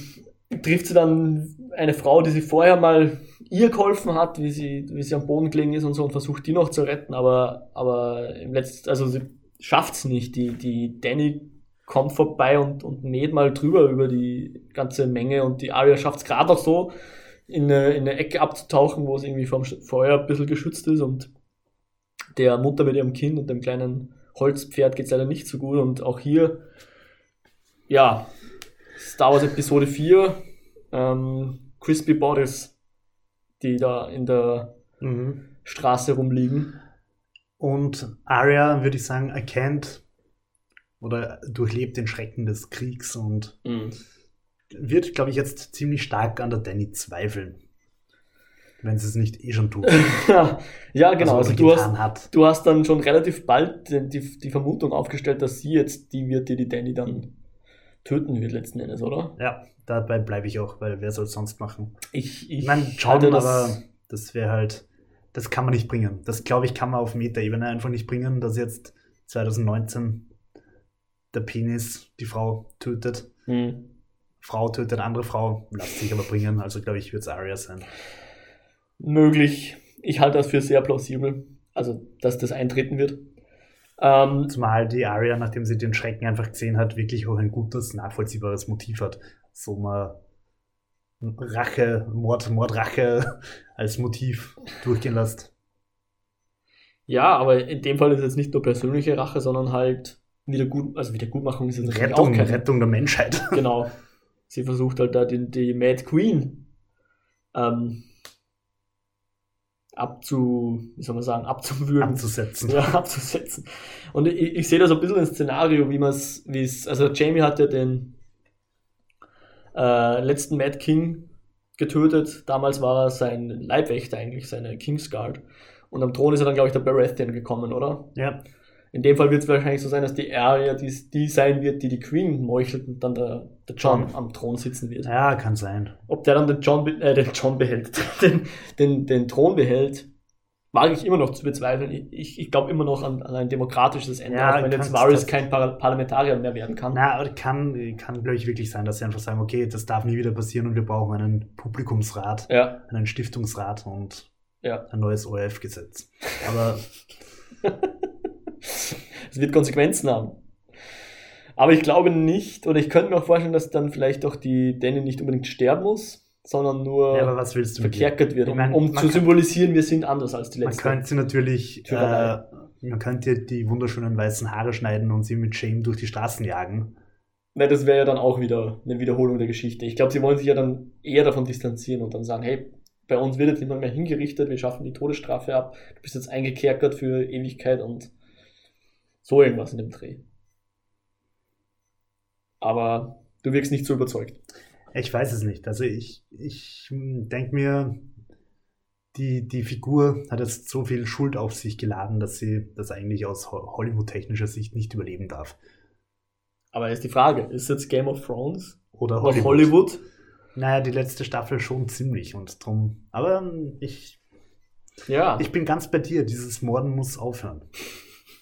[SPEAKER 1] trifft sie dann eine Frau, die sie vorher mal ihr geholfen hat, wie sie, wie sie am Boden gelegen ist und so und versucht die noch zu retten, aber, aber im letzten, also sie schafft es nicht. Die, die Danny kommt vorbei und, und mäht mal drüber über die ganze Menge und die Arya schafft es gerade auch so, in eine, in eine Ecke abzutauchen, wo es irgendwie vom Feuer ein bisschen geschützt ist und der Mutter mit ihrem Kind und dem kleinen Holzpferd geht es leider nicht so gut und auch hier, ja, Star Wars Episode 4, ähm, Crispy Bodies, die da in der Straße rumliegen.
[SPEAKER 2] Und Arya, würde ich sagen, erkennt oder durchlebt den Schrecken des Kriegs und
[SPEAKER 1] Mhm.
[SPEAKER 2] wird, glaube ich, jetzt ziemlich stark an der Danny zweifeln. Wenn sie es nicht eh schon tut.
[SPEAKER 1] ja, genau.
[SPEAKER 2] Also,
[SPEAKER 1] Also, du, hast,
[SPEAKER 2] hat.
[SPEAKER 1] du hast dann schon relativ bald die, die, die Vermutung aufgestellt, dass sie jetzt die wird, die die Danny dann töten wird letzten Endes, oder?
[SPEAKER 2] Ja, dabei bleibe ich auch, weil wer soll es sonst machen?
[SPEAKER 1] Ich, ich
[SPEAKER 2] Ich meine,
[SPEAKER 1] halte das,
[SPEAKER 2] aber das wäre halt, das kann man nicht bringen. Das glaube ich, kann man auf Meta-Ebene einfach nicht bringen, dass jetzt 2019 der Penis die Frau tötet.
[SPEAKER 1] Hm.
[SPEAKER 2] Frau tötet andere Frau, lässt sich aber bringen. Also glaube ich, wird es Arya sein.
[SPEAKER 1] möglich. Ich halte das für sehr plausibel, also dass das eintreten wird. Ähm,
[SPEAKER 2] Zumal die Arya, nachdem sie den Schrecken einfach gesehen hat, wirklich auch ein gutes, nachvollziehbares Motiv hat. So mal Rache, Mord, Mordrache als Motiv durchgehen lässt.
[SPEAKER 1] ja, aber in dem Fall ist es jetzt nicht nur persönliche Rache, sondern halt Wiedergut, also Wiedergutmachung ist jetzt natürlich
[SPEAKER 2] Rettung,
[SPEAKER 1] auch keine.
[SPEAKER 2] Rettung der Menschheit.
[SPEAKER 1] Genau. Sie versucht halt da die, die Mad Queen ähm, abzu, wie soll man sagen, abzuwürgen.
[SPEAKER 2] abzusetzen.
[SPEAKER 1] ja, abzusetzen. Und ich, ich sehe da so ein bisschen ein Szenario, wie man es, wie es, also Jamie hat ja den äh, letzten Mad King getötet. Damals war er sein Leibwächter eigentlich, seine Kingsguard. Und am Thron ist er dann, glaube ich, der Baratheon gekommen, oder?
[SPEAKER 2] Ja,
[SPEAKER 1] In dem Fall wird es wahrscheinlich so sein, dass die Arya die, die sein wird, die die Queen meuchelt und dann der, der John
[SPEAKER 2] John.
[SPEAKER 1] am Thron sitzen wird.
[SPEAKER 2] ja, kann sein.
[SPEAKER 1] Ob der dann den John, äh, den John behält, den, den, den Thron behält, wage ich immer noch zu bezweifeln. Ich, ich glaube immer noch an, an ein demokratisches Ende,
[SPEAKER 2] Ja,
[SPEAKER 1] auch wenn jetzt Varys kein Par Parlamentarier mehr werden kann.
[SPEAKER 2] Na, aber kann, kann glaube ich, wirklich sein, dass sie einfach sagen, okay, das darf nie wieder passieren und wir brauchen einen Publikumsrat,
[SPEAKER 1] Ja,
[SPEAKER 2] einen Stiftungsrat und
[SPEAKER 1] ja.
[SPEAKER 2] ein neues ORF-Gesetz. Aber
[SPEAKER 1] Es wird Konsequenzen haben. Aber ich glaube nicht, oder ich könnte mir auch vorstellen, dass dann vielleicht auch die Danny nicht unbedingt sterben muss, sondern nur
[SPEAKER 2] ja,
[SPEAKER 1] verkerkert wird, um,
[SPEAKER 2] mein,
[SPEAKER 1] um
[SPEAKER 2] man
[SPEAKER 1] zu
[SPEAKER 2] kann-
[SPEAKER 1] symbolisieren, wir sind anders als die
[SPEAKER 2] Man
[SPEAKER 1] letzte.
[SPEAKER 2] könnte natürlich, äh, man könnte die wunderschönen weißen Haare schneiden und sie mit Shame durch die Straßen jagen.
[SPEAKER 1] Ne, das wäre ja dann auch wieder eine Wiederholung der Geschichte. Ich glaube, sie wollen sich ja dann eher davon distanzieren und dann sagen, hey, bei uns wird jetzt niemand mehr hingerichtet, wir schaffen die Todesstrafe ab, du bist jetzt eingekerkert für Ewigkeit und so irgendwas in dem Dreh. Aber du wirkst nicht so überzeugt.
[SPEAKER 2] Ich weiß es nicht. Also ich, ich denke mir, die, die Figur hat jetzt so viel Schuld auf sich geladen, dass sie das eigentlich aus Ho- Hollywood-technischer Sicht nicht überleben darf.
[SPEAKER 1] Aber ist die Frage, ist jetzt Game of Thrones
[SPEAKER 2] Oder Hollywood.
[SPEAKER 1] Hollywood?
[SPEAKER 2] Naja, die letzte Staffel schon ziemlich und drum. Aber ähm, ich,
[SPEAKER 1] Ja.
[SPEAKER 2] ich bin ganz bei dir. Dieses Morden muss aufhören.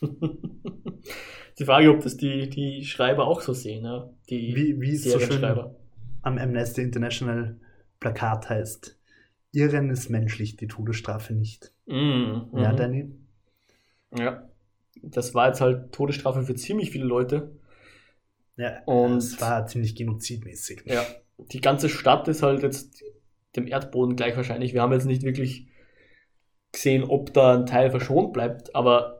[SPEAKER 1] die Frage, ob das die, die Schreiber auch so sehen, ja? Die
[SPEAKER 2] Wie, wie es so schön am Amnesty International Plakat heißt. Irren ist menschlich, die Todesstrafe nicht.
[SPEAKER 1] Mhm.
[SPEAKER 2] Ja,
[SPEAKER 1] mhm.
[SPEAKER 2] Danny?
[SPEAKER 1] Ja. Das war jetzt halt Todesstrafe für ziemlich viele Leute.
[SPEAKER 2] Ja,
[SPEAKER 1] Und-
[SPEAKER 2] es war ziemlich genozidmäßig.
[SPEAKER 1] Ja. Die ganze Stadt ist halt jetzt dem Erdboden gleich wahrscheinlich. Wir haben jetzt nicht wirklich gesehen, ob da ein Teil verschont bleibt, aber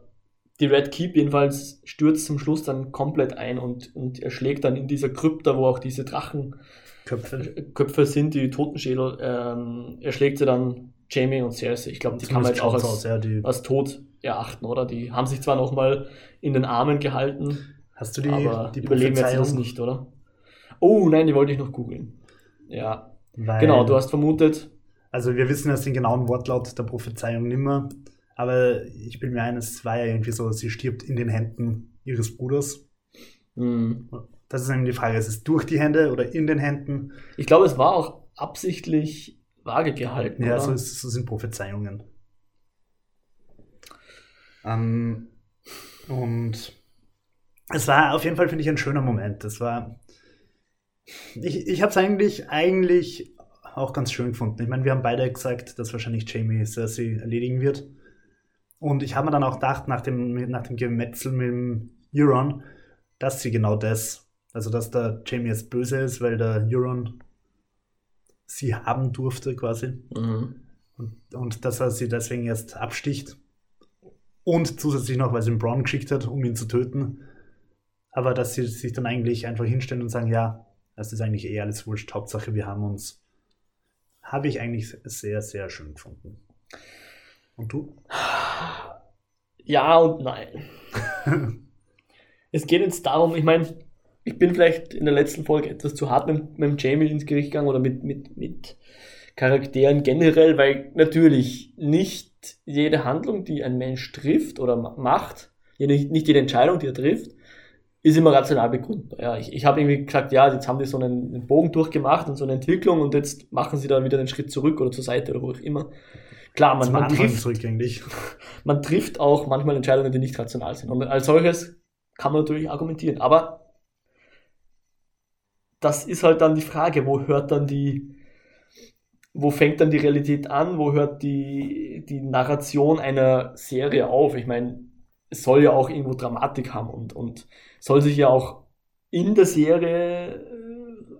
[SPEAKER 1] die Red Keep jedenfalls stürzt zum Schluss dann komplett ein und, und erschlägt dann in dieser Krypta, wo auch diese Drachenköpfe
[SPEAKER 2] Köpfe.
[SPEAKER 1] sind, die Totenschädel, ähm, erschlägt sie dann Jamie und Cersei. Ich glaube, die kann man jetzt auch als,
[SPEAKER 2] aus, ja,
[SPEAKER 1] als tot erachten, oder? Die haben sich zwar nochmal in den Armen gehalten,
[SPEAKER 2] Hast du die,
[SPEAKER 1] aber
[SPEAKER 2] die
[SPEAKER 1] überleben jetzt das nicht, oder? Oh, nein, die wollte ich noch googeln. Ja,
[SPEAKER 2] Weil,
[SPEAKER 1] genau, du hast vermutet,
[SPEAKER 2] Also wir wissen jetzt den genauen Wortlaut der Prophezeiung nimmer, aber ich bin mir ein, es war ja irgendwie so, sie stirbt in den Händen ihres Bruders.
[SPEAKER 1] hm,
[SPEAKER 2] Das ist eben die Frage, ist es durch die Hände oder in den Händen?
[SPEAKER 1] ich glaube, es war auch absichtlich vage gehalten,
[SPEAKER 2] Ja, so, ist, so sind Prophezeiungen. Ähm, und es war auf jeden Fall, finde ich, ein schöner Moment. Es war. Ich, ich habe es eigentlich, eigentlich auch ganz schön gefunden. Ich meine, wir haben beide gesagt, dass wahrscheinlich Jamie Cersei erledigen wird. Und ich habe mir dann auch gedacht, nach dem, nach dem Gemetzel mit dem Euron, dass sie genau das, also dass der Jamie jetzt böse ist, weil der Euron sie haben durfte quasi.
[SPEAKER 1] Mhm.
[SPEAKER 2] Und, und dass er sie deswegen erst absticht. Und zusätzlich noch, weil sie ihn Braun geschickt hat, um ihn zu töten. Aber dass sie sich dann eigentlich einfach hinstellen und sagen, ja, das ist eigentlich eh alles wurscht. Hauptsache, wir haben uns. Habe ich eigentlich sehr, sehr schön gefunden. Und du?
[SPEAKER 1] Ja und nein. es geht jetzt darum, ich meine, ich bin vielleicht in der letzten Folge etwas zu hart mit, mit Jamie ins Gericht gegangen oder mit, mit, mit Charakteren generell, weil natürlich nicht jede Handlung, die ein Mensch trifft oder macht, nicht jede Entscheidung, die er trifft, ist immer rational begründbar. Ja, ich, ich habe irgendwie gesagt, ja, jetzt haben die so einen, einen, Bogen durchgemacht und so eine Entwicklung und jetzt machen sie da wieder einen Schritt zurück oder zur Seite oder wo auch immer. Klar, man, man trifft, man trifft auch manchmal Entscheidungen, die nicht rational sind. Und als solches kann man natürlich argumentieren. Aber das ist halt dann die Frage, wo hört dann die, wo fängt dann die Realität an, wo hört die, die Narration einer Serie auf? Ich meine, es soll ja auch irgendwo Dramatik haben und, und soll sich ja auch in der Serie äh,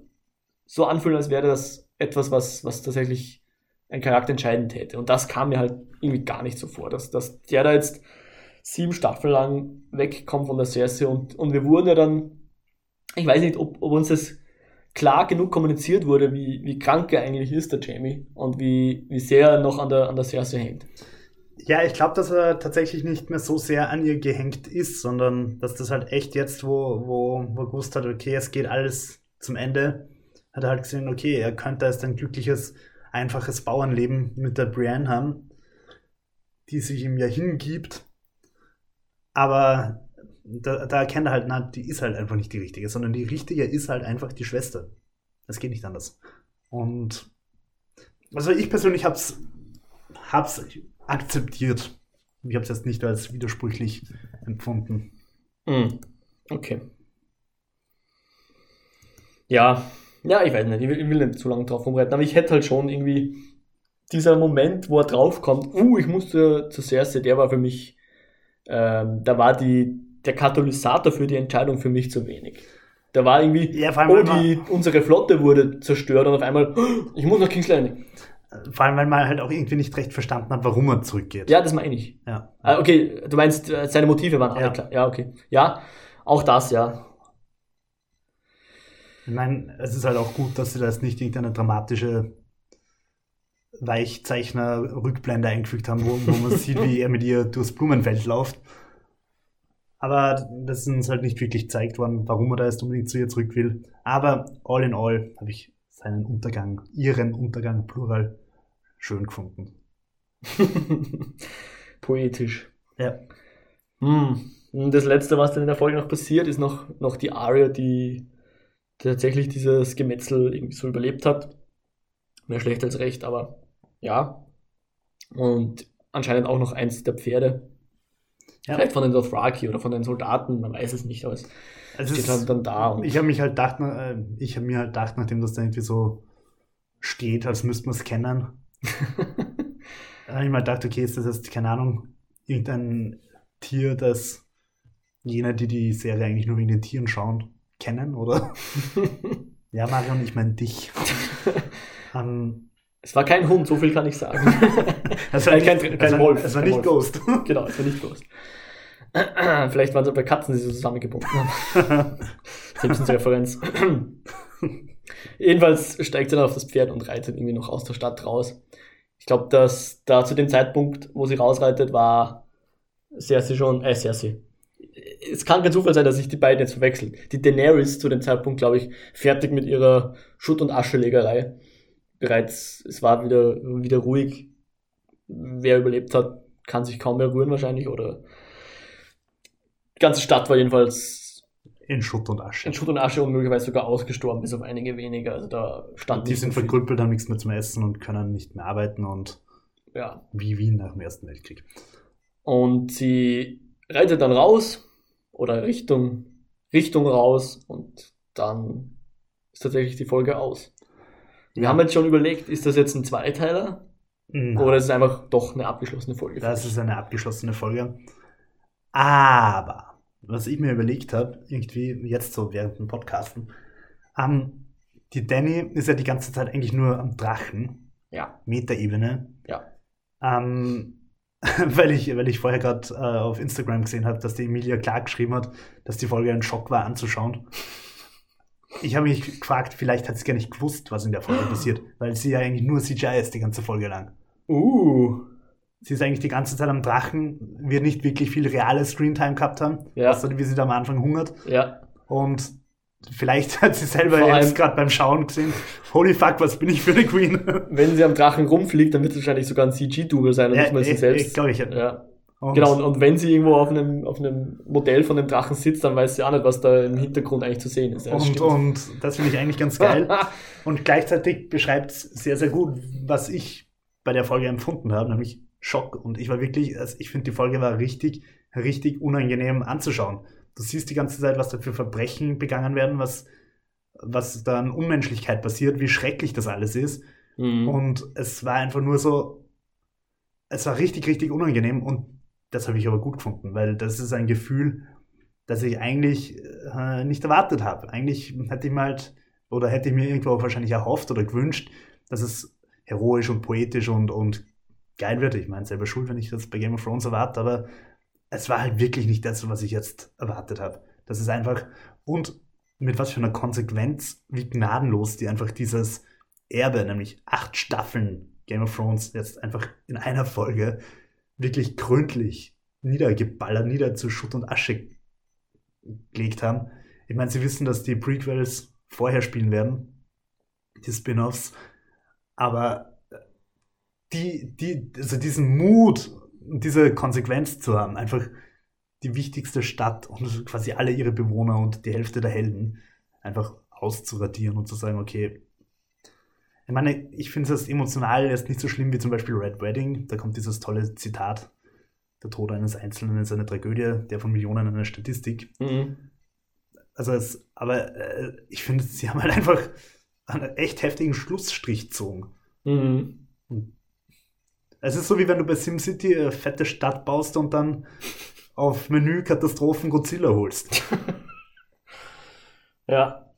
[SPEAKER 1] so anfühlen, als wäre das etwas, was, was tatsächlich ein Charakter entscheidend hätte. Und das kam mir halt irgendwie gar nicht so vor, dass, dass der da jetzt sieben Staffeln lang wegkommt von der Serie und, und wir wurden ja dann, ich weiß nicht, ob, ob uns das klar genug kommuniziert wurde, wie, wie krank er eigentlich ist, der Jamie, und wie, wie sehr er noch an der, an der Cersei hängt.
[SPEAKER 2] Ja, ich glaube, dass er tatsächlich nicht mehr so sehr an ihr gehängt ist, sondern dass das halt echt jetzt, wo, wo, wo gewusst hat, okay, es geht alles zum Ende, hat er halt gesehen, okay, er könnte jetzt ein glückliches, einfaches Bauernleben mit der Brienne haben, die sich ihm ja hingibt. Aber da, da erkennt er halt, na, die ist halt einfach nicht die richtige, sondern die richtige ist halt einfach die Schwester. Das geht nicht anders. Und also ich persönlich hab's, hab's akzeptiert. Ich habe es jetzt nicht als widersprüchlich empfunden.
[SPEAKER 1] Mm, okay. Ja, ja, ich weiß nicht, ich will, ich will nicht zu lange drauf rumreiten, aber ich hätte halt schon irgendwie dieser Moment, wo er draufkommt, uh, ich musste zur Cersei, der war für mich, ähm, da war die, der Katalysator für die Entscheidung für mich zu wenig. Da war irgendwie, ja, oh, die, unsere Flotte wurde zerstört und auf einmal, oh, ich muss nach King's Landing.
[SPEAKER 2] Vor allem, weil man halt auch irgendwie nicht recht verstanden hat, warum er zurückgeht.
[SPEAKER 1] Ja, das meine ich.
[SPEAKER 2] Ja.
[SPEAKER 1] Ah, okay, du meinst, äh, seine Motive waren alle klar. Ja, okay. Ja, auch das, ja.
[SPEAKER 2] Ich meine, es ist halt auch gut, dass sie da jetzt nicht irgendeine dramatische Weichzeichner-Rückblende eingefügt haben, wo, wo man sieht, wie er mit ihr durchs Blumenfeld läuft. Aber das ist uns halt nicht wirklich gezeigt worden, warum er da jetzt unbedingt zu ihr zurück will. Aber all in all habe ich seinen Untergang, ihren Untergang, plural, schön gefunden.
[SPEAKER 1] Poetisch.
[SPEAKER 2] Ja.
[SPEAKER 1] Hm. Und das letzte, was dann in der Folge noch passiert, ist noch, noch die Aria, die tatsächlich dieses Gemetzel irgendwie so überlebt hat. Mehr schlecht als recht, aber ja. Und anscheinend auch noch eins der Pferde. Ja. Vielleicht von den Dothraki oder von den Soldaten, man weiß es nicht, aber es also steht halt dann da.
[SPEAKER 2] ich habe mich halt gedacht, äh, ich habe mir halt gedacht, nachdem das dann irgendwie so steht, als müsste man es kennen. habe ich mal gedacht, okay, ist das jetzt, keine Ahnung, irgendein Tier, das jene, die die Serie eigentlich nur wegen den Tieren schauen, kennen, oder? ja, Marion, ich meine dich.
[SPEAKER 1] um, ähm, es war kein Hund, so viel kann ich sagen.
[SPEAKER 2] es war kein, kein, kein Wolf. Es war nicht Wolf. Ghost.
[SPEAKER 1] genau, es war nicht Ghost. Vielleicht waren es aber Katzen, die sie zusammengebunden haben. Simpsons-Referenz. Jedenfalls steigt sie dann auf das Pferd und reitet irgendwie noch aus der Stadt raus. Ich glaube, dass da zu dem Zeitpunkt, wo sie rausreitet, war Cersei schon, äh, Cersei. Es kann kein Zufall sein, dass sich die beiden jetzt verwechseln. Die Daenerys zu dem Zeitpunkt, glaube ich, fertig mit ihrer Schutt- und Aschelegerei. Bereits, es war wieder, wieder ruhig. Wer überlebt hat, kann sich kaum mehr rühren wahrscheinlich oder die ganze Stadt war jedenfalls
[SPEAKER 2] in Schutt und Asche.
[SPEAKER 1] In Schutt und Asche und möglicherweise sogar ausgestorben, bis auf einige wenige. Also da stand
[SPEAKER 2] Die sind so verkrüppelt, haben nichts mehr zum Essen und können nicht mehr arbeiten und
[SPEAKER 1] ja.
[SPEAKER 2] wie Wien nach dem Ersten Weltkrieg.
[SPEAKER 1] Und sie reitet dann raus oder Richtung, Richtung raus und dann ist tatsächlich die Folge aus. Wir ja. haben jetzt schon überlegt, ist das jetzt ein Zweiteiler? Nein. Oder ist es einfach doch eine abgeschlossene Folge?
[SPEAKER 2] Das ist eine abgeschlossene Folge. Aber, was ich mir überlegt habe, irgendwie jetzt so während dem Podcasten, ähm, die Danny ist ja die ganze Zeit eigentlich nur am Drachen.
[SPEAKER 1] Ja.
[SPEAKER 2] Metaebene.
[SPEAKER 1] Ja.
[SPEAKER 2] Ähm, weil, ich, weil ich vorher gerade äh, auf Instagram gesehen habe, dass die Emilia Clark geschrieben hat, dass die Folge ein Schock war anzuschauen. Ich habe mich gefragt, vielleicht hat sie gar nicht gewusst, was in der Folge passiert, weil sie ja eigentlich nur CGI ist die ganze Folge lang.
[SPEAKER 1] Uh
[SPEAKER 2] sie ist eigentlich die ganze Zeit am Drachen, wird nicht wirklich viel reale Screentime gehabt haben,
[SPEAKER 1] ja.
[SPEAKER 2] außer wie sie da am Anfang hungert.
[SPEAKER 1] Ja.
[SPEAKER 2] Und vielleicht hat sie selber
[SPEAKER 1] Vor
[SPEAKER 2] jetzt gerade beim Schauen gesehen, holy fuck, was bin ich für eine Queen?
[SPEAKER 1] Wenn sie am Drachen rumfliegt, dann wird es wahrscheinlich sogar ein CG-Double sein und nicht mal sie
[SPEAKER 2] eh,
[SPEAKER 1] selbst.
[SPEAKER 2] glaube ich.
[SPEAKER 1] Ja.
[SPEAKER 2] Und
[SPEAKER 1] Genau, und, und wenn sie irgendwo auf einem, auf einem Modell von dem Drachen sitzt, dann weiß sie auch nicht, was da im Hintergrund eigentlich zu sehen ist. Ja,
[SPEAKER 2] und, und das finde ich eigentlich ganz geil. Und gleichzeitig beschreibt es sehr, sehr gut, was ich bei der Folge empfunden habe, nämlich Schock. Und ich war wirklich, also ich finde, die Folge war richtig, richtig unangenehm anzuschauen. Du siehst die ganze Zeit, was da für Verbrechen begangen werden, was, was da an Unmenschlichkeit passiert, wie schrecklich das alles ist.
[SPEAKER 1] Mhm.
[SPEAKER 2] Und es war einfach nur so, es war richtig, richtig unangenehm und das habe ich aber gut gefunden, weil das ist ein Gefühl, das ich eigentlich äh, nicht erwartet habe. Eigentlich hätte ich mir halt, oder hätte ich mir irgendwo auch wahrscheinlich erhofft oder gewünscht, dass es heroisch und poetisch und, und geil wird. Ich meine, selber schuld, wenn ich das bei Game of Thrones erwarte, aber es war halt wirklich nicht das, was ich jetzt erwartet habe. Das ist einfach, und mit was für einer Konsequenz, wie gnadenlos die einfach dieses Erbe, nämlich acht Staffeln Game of Thrones, jetzt einfach in einer Folge wirklich gründlich niedergeballert, nieder zu Schutt und Asche gelegt haben. Ich meine, sie wissen, dass die Prequels vorher spielen werden, die Spin-offs, aber die, die, also diesen Mut diese Konsequenz zu haben, einfach die wichtigste Stadt und quasi alle ihre Bewohner und die Hälfte der Helden einfach auszuradieren und zu sagen, okay, ich meine, ich finde es emotional erst nicht so schlimm wie zum Beispiel Red Wedding. Da kommt dieses tolle Zitat, der Tod eines Einzelnen ist eine Tragödie, der von Millionen eine Statistik.
[SPEAKER 1] Mhm.
[SPEAKER 2] Also es, aber äh, ich finde, sie haben halt einfach einen echt heftigen Schlussstrich gezogen.
[SPEAKER 1] Mhm.
[SPEAKER 2] Es ist so wie wenn du bei SimCity eine fette Stadt baust und dann auf Menü Katastrophen Godzilla holst.
[SPEAKER 1] Ja,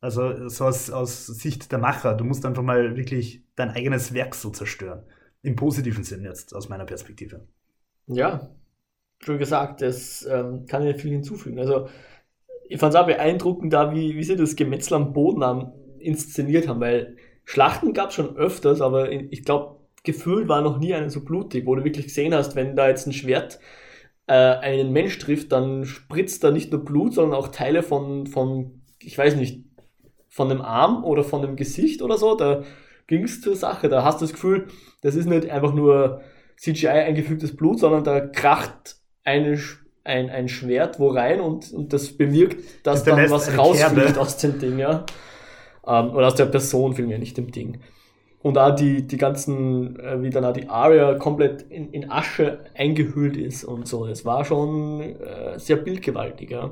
[SPEAKER 2] Also so aus, aus Sicht der Macher, du musst einfach mal wirklich dein eigenes Werk so zerstören. Im positiven Sinn jetzt, aus meiner Perspektive.
[SPEAKER 1] Ja, schon gesagt, das ähm, kann ich viel hinzufügen. Also, ich fand es auch beeindruckend, da wie, wie sie das Gemetzel am Boden haben, inszeniert haben, weil Schlachten gab es schon öfters, aber ich glaube, gefühlt war noch nie eine so blutig, wo du wirklich gesehen hast, wenn da jetzt ein Schwert äh, einen Mensch trifft, dann spritzt da nicht nur Blut, sondern auch Teile von, von ich weiß nicht, von dem Arm oder von dem Gesicht oder so. Da ging es zur Sache. Da hast du das Gefühl, das ist nicht einfach nur CGI eingefügtes Blut, sondern da kracht eine, ein, ein Schwert wo rein und, und das bewirkt, dass dann
[SPEAKER 2] Hinterlässt
[SPEAKER 1] was rausfliegt aus dem Ding, ja. Ähm, oder aus der Person vielmehr, nicht dem Ding. Und auch die, die ganzen, äh, wie dann auch die Aria komplett in, in Asche eingehüllt ist und so. Das war schon äh, sehr bildgewaltig, ja.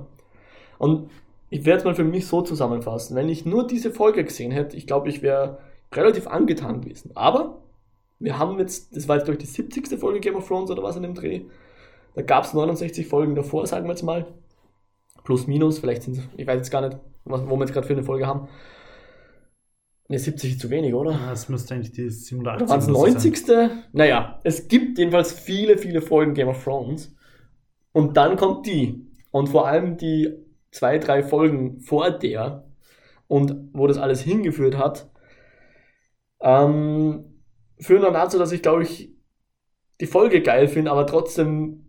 [SPEAKER 1] Und ich werde es mal für mich so zusammenfassen. Wenn ich nur diese Folge gesehen hätte, ich glaube, ich wäre relativ angetan gewesen. Aber wir haben jetzt, das war jetzt ich die 70. Folge Game of Thrones oder was in dem Dreh. Da gab es 69 Folgen davor, sagen wir jetzt mal. Plus, minus, vielleicht sind es, ich weiß jetzt gar nicht, was, wo wir jetzt gerade für eine Folge haben. Ne, 70 ist zu wenig, oder?
[SPEAKER 2] Das müsste eigentlich die 87
[SPEAKER 1] Oder waren es
[SPEAKER 2] oder so sein.
[SPEAKER 1] 90. Naja, es gibt jedenfalls viele, viele Folgen Game of Thrones. Und dann kommt die. Und vor allem die zwei, drei Folgen vor der und wo das alles hingeführt hat, ähm, führen dann dazu, dass ich, glaube ich, die Folge geil finde, aber trotzdem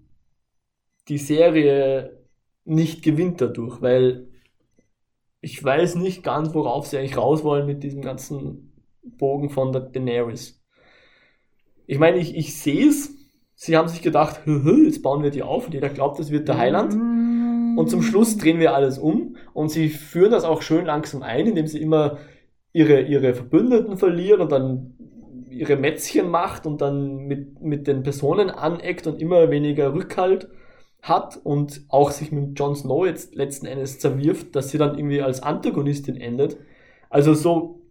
[SPEAKER 1] die Serie nicht gewinnt dadurch, weil ich weiß nicht ganz, worauf sie eigentlich raus wollen mit diesem ganzen Bogen von der Daenerys. Ich meine, ich, ich sehe es. Sie haben sich gedacht, "Hö, hö, jetzt bauen wir die auf und jeder glaubt, das wird der Heiland. Und zum Schluss drehen wir alles um und sie führen das auch schön langsam ein, indem sie immer ihre, ihre Verbündeten verlieren und dann ihre Mätzchen macht und dann mit, mit den Personen aneckt und immer weniger Rückhalt hat und auch sich mit Jon Snow jetzt letzten Endes zerwirft, dass sie dann irgendwie als Antagonistin endet. Also so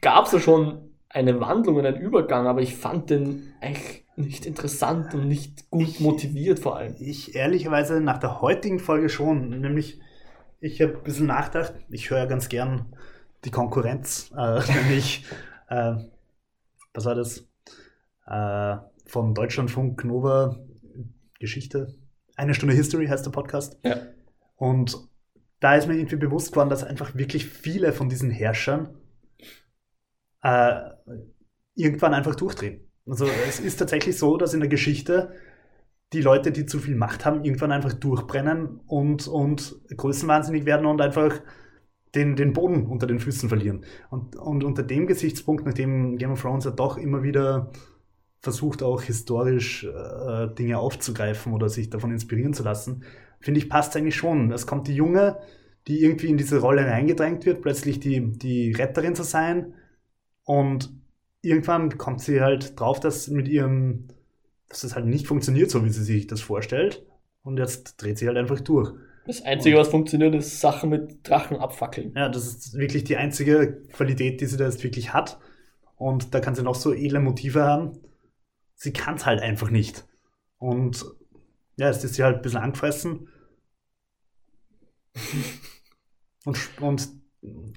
[SPEAKER 1] gab es ja schon eine Wandlung und einen Übergang, aber ich fand den eigentlich nicht interessant und nicht gut motiviert vor allem.
[SPEAKER 2] Ich ehrlicherweise nach der heutigen Folge schon, nämlich ich habe ein bisschen nachgedacht, ich höre ja ganz gern die Konkurrenz, äh, nämlich, äh, was war das, äh, von Deutschlandfunk Nova Geschichte, eine Stunde History heißt der Podcast.
[SPEAKER 1] Ja.
[SPEAKER 2] Und da ist mir irgendwie bewusst geworden, dass einfach wirklich viele von diesen Herrschern äh, irgendwann einfach durchdrehen. Also es ist tatsächlich so, dass in der Geschichte die Leute, die zu viel Macht haben, irgendwann einfach durchbrennen und, und größenwahnsinnig werden und einfach den, den Boden unter den Füßen verlieren. Und, und unter dem Gesichtspunkt, nachdem Game of Thrones ja doch immer wieder versucht, auch historisch äh, Dinge aufzugreifen oder sich davon inspirieren zu lassen, finde ich, passt eigentlich schon. Es kommt die Junge, die irgendwie in diese Rolle reingedrängt wird, plötzlich die, die Retterin zu sein. Und irgendwann kommt sie halt drauf, dass mit ihrem, dass das halt nicht funktioniert, so wie sie sich das vorstellt. Und jetzt dreht sie halt einfach durch.
[SPEAKER 1] Das Einzige, was funktioniert, ist Sachen mit Drachen abfackeln.
[SPEAKER 2] Ja, das ist wirklich die einzige Qualität, die sie da jetzt wirklich hat. Und da kann sie noch so edle Motive haben. Sie kann es halt einfach nicht. Und ja, jetzt ist sie halt ein bisschen angefressen. und, und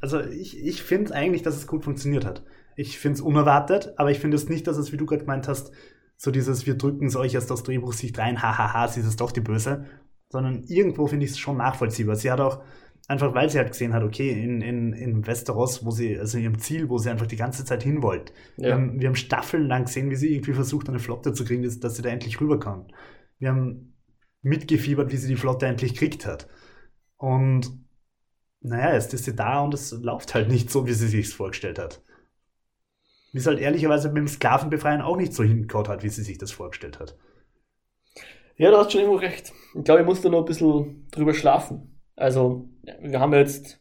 [SPEAKER 2] also ich, ich finde eigentlich, dass es gut funktioniert hat. Ich finde es unerwartet, aber ich finde es nicht, dass es, wie du gerade gemeint hast, so dieses, wir drücken es euch erst aus Drehbuchsicht rein, hahaha, sie ist es doch die Böse, sondern irgendwo finde ich es schon nachvollziehbar. Sie hat auch, einfach weil sie halt gesehen hat, okay, in, in, in Westeros, wo sie, also in ihrem Ziel, wo sie einfach die ganze Zeit hin wollte. Ja. Wir, haben, wir haben Staffeln lang gesehen, wie sie irgendwie versucht, eine Flotte zu kriegen, dass, dass sie da endlich rüber kann. Wir haben mitgefiebert, wie sie die Flotte endlich kriegt hat. Und naja, jetzt ist sie da und es läuft halt nicht so, wie sie sich vorgestellt hat. Wie es halt ehrlicherweise mit dem Sklavenbefreien auch nicht so hingehauen hat, wie sie sich das vorgestellt hat.
[SPEAKER 1] Ja, du hast schon irgendwo recht. Ich glaube, ich muss da noch ein bisschen drüber schlafen. Also, wir haben jetzt,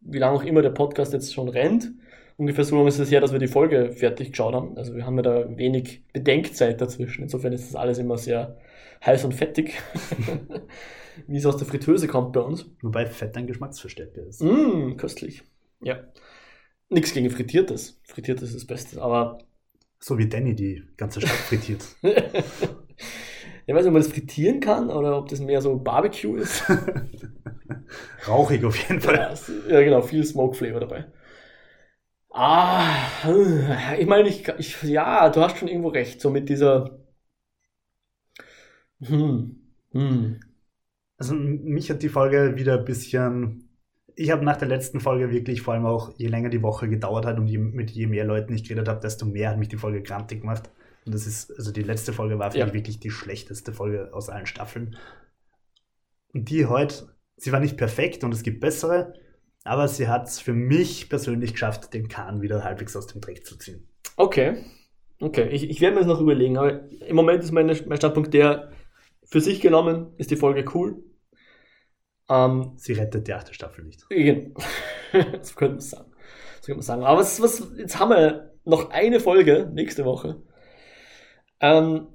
[SPEAKER 1] wie lange auch immer der Podcast jetzt schon rennt, ungefähr so lange ist es her, dass wir die Folge fertig geschaut haben. Also wir haben ja da wenig Bedenkzeit dazwischen. Insofern ist das alles immer sehr heiß und fettig. wie es aus der Fritteuse kommt bei uns.
[SPEAKER 2] Wobei Fett ein Geschmacksverstärker ist.
[SPEAKER 1] Mm, köstlich. Ja. Nichts gegen Frittiertes. Frittiertes ist das Beste, aber.
[SPEAKER 2] So wie Danny die ganze Stadt frittiert.
[SPEAKER 1] Ich weiß nicht, ob man das frittieren kann oder ob das mehr so Barbecue ist.
[SPEAKER 2] Rauchig auf jeden Fall.
[SPEAKER 1] Ja, ja, genau, viel Smoke Flavor dabei. Ah, ich meine, ich, ich, ja, du hast schon irgendwo recht, so mit dieser.
[SPEAKER 2] Hm, hm. Also, mich hat die Folge wieder ein bisschen. Ich habe nach der letzten Folge wirklich, vor allem auch, je länger die Woche gedauert hat und je, mit je mehr Leuten ich geredet habe, desto mehr hat mich die Folge grantig gemacht. Und das ist, also die letzte Folge war für ja. mich wirklich die schlechteste Folge aus allen Staffeln. Und die heute, sie war nicht perfekt und es gibt bessere, aber sie hat es für mich persönlich geschafft, den Kahn wieder halbwegs aus dem Dreck zu ziehen.
[SPEAKER 1] Okay. Okay, ich, ich werde mir das noch überlegen, aber im Moment ist mein, mein Standpunkt der, für sich genommen ist die Folge cool.
[SPEAKER 2] Ähm, sie rettet die achte Staffel nicht.
[SPEAKER 1] Genau. das könnte man sagen. Das könnte man sagen. Aber was, was, jetzt haben wir noch eine Folge nächste Woche. Ähm,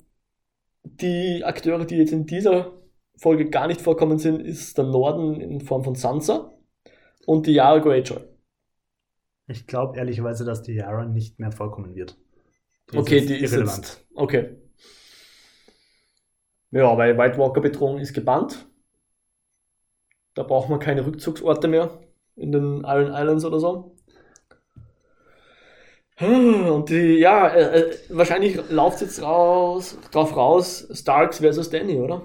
[SPEAKER 1] die Akteure, die jetzt in dieser Folge gar nicht vorkommen sind, ist der Norden in Form von Sansa und die Yara Greyjoy.
[SPEAKER 2] Ich glaube ehrlicherweise, dass die Yara nicht mehr vorkommen wird.
[SPEAKER 1] Die okay, ist die ist irrelevant. Jetzt, okay. Ja, weil White Walker Bedrohung ist gebannt. Da braucht man keine Rückzugsorte mehr in den Iron Islands oder so. Und die, ja, äh, äh wahrscheinlich läuft jetzt raus, drauf raus, Starks versus Danny, oder?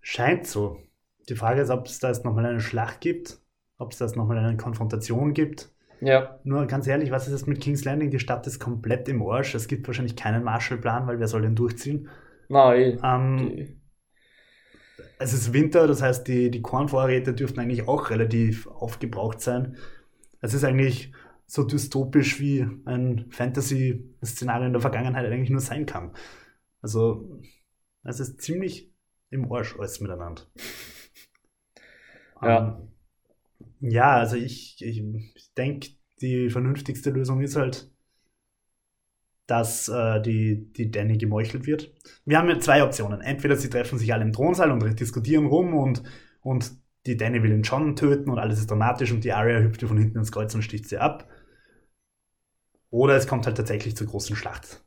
[SPEAKER 2] Scheint so. Die Frage ist, ob es da jetzt nochmal eine Schlacht gibt, ob es da jetzt nochmal eine Konfrontation gibt.
[SPEAKER 1] Ja.
[SPEAKER 2] Nur ganz ehrlich, was ist jetzt mit King's Landing? Die Stadt ist komplett im Arsch. Es gibt wahrscheinlich keinen Marshallplan, weil wer soll den durchziehen?
[SPEAKER 1] Nein.
[SPEAKER 2] Ähm, es ist Winter, das heißt, die, die Kornvorräte dürften eigentlich auch relativ aufgebraucht sein. Es ist eigentlich so dystopisch wie ein Fantasy-Szenario in der Vergangenheit eigentlich nur sein kann. Also, es ist ziemlich im Arsch alles miteinander.
[SPEAKER 1] Ja. Ähm,
[SPEAKER 2] ja, also ich, ich, ich denke, die vernünftigste Lösung ist halt, dass äh, die, die Danny gemeuchelt wird. Wir haben ja zwei Optionen. Entweder sie treffen sich alle im Thronsaal und diskutieren rum und, und die Danny will den John töten und alles ist dramatisch und die Arya hüpft ihr von hinten ins Kreuz und sticht sie ab. Oder es kommt halt tatsächlich zur großen Schlacht.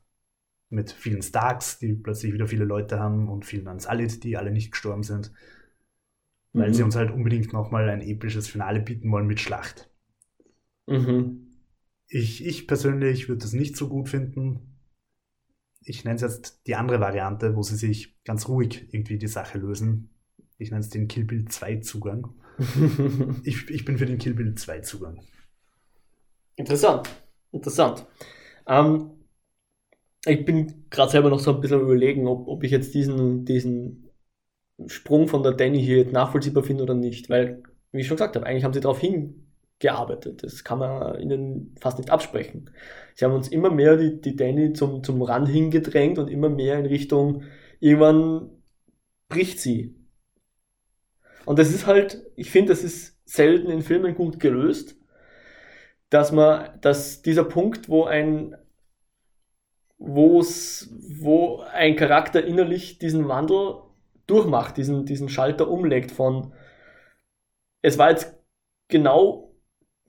[SPEAKER 2] Mit vielen Starks, die plötzlich wieder viele Leute haben und vielen Unsullied, die alle nicht gestorben sind. Weil mhm. sie uns halt unbedingt nochmal ein episches Finale bieten wollen mit Schlacht.
[SPEAKER 1] Mhm.
[SPEAKER 2] Ich, ich persönlich würde das nicht so gut finden. Ich nenne es jetzt die andere Variante, wo sie sich ganz ruhig irgendwie die Sache lösen. Ich nenne es den Kill Bill 2 Zugang. ich, ich bin für den Kill Bill 2 Zugang.
[SPEAKER 1] Interessant. Interessant. Ähm, ich bin gerade selber noch so ein bisschen überlegen, ob, ob ich jetzt diesen, diesen Sprung von der Danny hier nachvollziehbar finde oder nicht, weil wie ich schon gesagt habe, eigentlich haben sie darauf hingearbeitet. Das kann man ihnen fast nicht absprechen. Sie haben uns immer mehr die, die Danny zum, zum Rand hingedrängt und immer mehr in Richtung, irgendwann bricht sie. Und das ist halt, ich finde, das ist selten in Filmen gut gelöst, dass man, dass dieser Punkt, wo ein, wo's, wo ein Charakter innerlich diesen Wandel durchmacht, diesen, diesen Schalter umlegt von, es war jetzt genau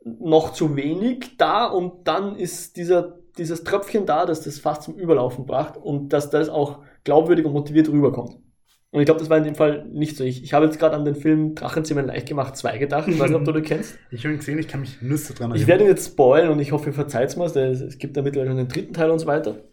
[SPEAKER 1] noch zu wenig da und dann ist dieser, dieses Tröpfchen da, dass das fast zum Überlaufen bracht und dass das auch glaubwürdig und motiviert rüberkommt. Und ich glaube, das war in dem Fall nicht so. Ich, ich habe jetzt gerade an den Film Drachenzimmer leicht gemacht 2 gedacht. Ich weiß nicht, ob du den kennst.
[SPEAKER 2] Ich habe ihn gesehen, ich kann mich Nüsse dran
[SPEAKER 1] erinnern. Ich werde ihn jetzt spoilen und ich hoffe, ihr verzeiht mir. Es gibt da mittlerweile schon den dritten Teil und so weiter.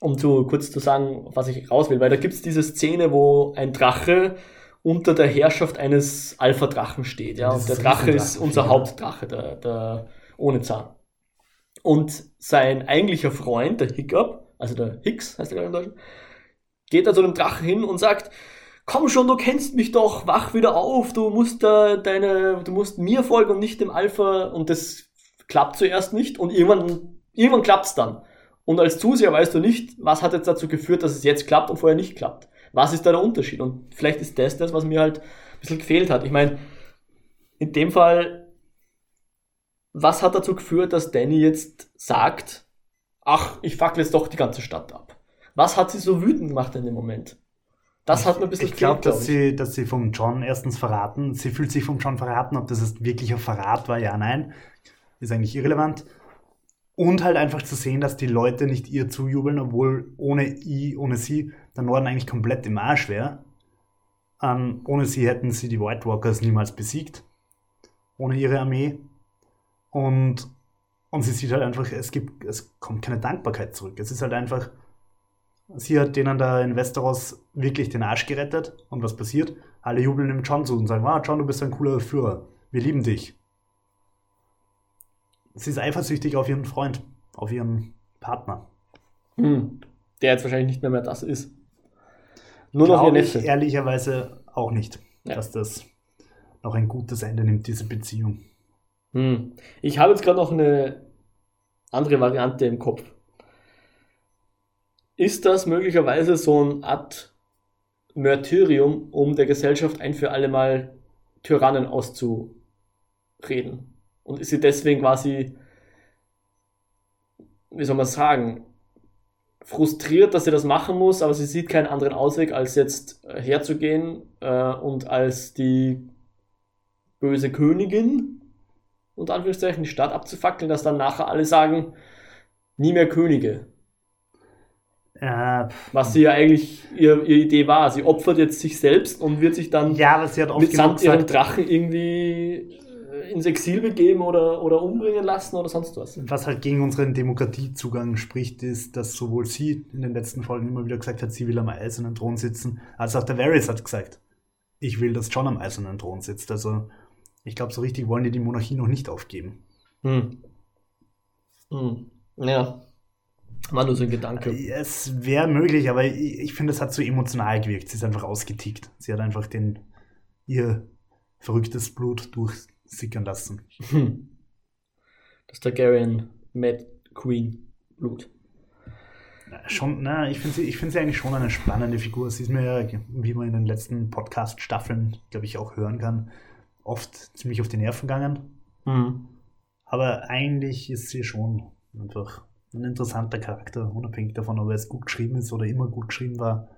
[SPEAKER 1] Um zu kurz zu sagen, was ich raus will. Weil da gibt es diese Szene, wo ein Drache unter der Herrschaft eines Alpha-Drachen steht. Ja? Und der Drache ist unser ja. Hauptdrache, der, der ohne Zahn. Und sein eigentlicher Freund, der Hiccup, also der Hicks heißt er gerade im Deutschen, geht da zu dem Drachen hin und sagt, komm schon, du kennst mich doch, wach wieder auf, du musst da deine, du musst mir folgen und nicht dem Alpha und das klappt zuerst nicht und irgendwann, irgendwann klappt's dann. Und als Zuseher weißt du nicht, was hat jetzt dazu geführt, dass es jetzt klappt und vorher nicht klappt. Was ist da der Unterschied? Und vielleicht ist das das, was mir halt ein bisschen gefehlt hat. Ich meine, in dem Fall, was hat dazu geführt, dass Danny jetzt sagt, ach, ich fackle jetzt doch die ganze Stadt ab? Was hat sie so wütend gemacht in dem Moment? Das hat mir ein bisschen
[SPEAKER 2] Ich glaube, dass, sie, dass sie vom John erstens verraten, sie fühlt sich vom John verraten, ob das jetzt wirklich ein Verrat war, ja, nein, ist eigentlich irrelevant. Und halt einfach zu sehen, dass die Leute nicht ihr zujubeln, obwohl ohne i, ohne sie der Norden eigentlich komplett im Arsch wäre. Ähm, ohne sie hätten sie die White Walkers niemals besiegt. Ohne ihre Armee. Und, und sie sieht halt einfach, es gibt, es kommt keine Dankbarkeit zurück. Es ist halt einfach, Sie hat denen da in Westeros wirklich den Arsch gerettet. Und was passiert? Alle jubeln dem John zu und sagen, wow, John, du bist ein cooler Führer. Wir lieben dich. Sie ist eifersüchtig auf ihren Freund, auf ihren Partner.
[SPEAKER 1] Hm. Der jetzt wahrscheinlich nicht mehr, mehr das ist. Nur
[SPEAKER 2] Glaube noch ihr Neffe. Ich ehrlicherweise auch nicht, ja. dass das noch ein gutes Ende nimmt, diese Beziehung.
[SPEAKER 1] Hm. Ich habe jetzt gerade noch eine andere Variante im Kopf. Ist das möglicherweise so eine Art Märtyrium, um der Gesellschaft ein für alle Mal Tyrannen auszureden? Und ist sie deswegen quasi, wie soll man sagen, frustriert, dass sie das machen muss, aber sie sieht keinen anderen Ausweg, als jetzt herzugehen äh, und als die böse Königin, unter Anführungszeichen, die Stadt abzufackeln, dass dann nachher alle sagen, nie mehr Könige. Äh, Was sie ja eigentlich ihre, ihre, Idee war. Sie opfert jetzt sich selbst und wird sich dann
[SPEAKER 2] ja, aber sie hat
[SPEAKER 1] mit samt ihren Drachen irgendwie äh, ins Exil begeben oder, oder umbringen lassen oder sonst was.
[SPEAKER 2] Was halt gegen unseren Demokratiezugang spricht, ist, dass sowohl sie in den letzten Folgen immer wieder gesagt hat, sie will am eisernen Thron sitzen, als auch der Varys hat gesagt, ich will, dass John am eisernen Thron sitzt. Also ich glaube, so richtig wollen die die Monarchie noch nicht aufgeben. Hm.
[SPEAKER 1] Hm. Ja. War nur so ein Gedanke.
[SPEAKER 2] Es wäre möglich, aber ich, ich finde, es hat so emotional gewirkt. Sie ist einfach ausgetickt. Sie hat einfach den, ihr verrücktes Blut durchsickern lassen. Hm.
[SPEAKER 1] Das Targaryen Mad Queen Blut.
[SPEAKER 2] Schon, na, ich finde sie, find sie eigentlich schon eine spannende Figur. Sie ist mir wie man in den letzten Podcast-Staffeln, glaube ich, auch hören kann, oft ziemlich auf die Nerven gegangen. Mhm. Aber eigentlich ist sie schon einfach ein interessanter Charakter, unabhängig davon, ob er es gut geschrieben ist oder immer gut geschrieben war.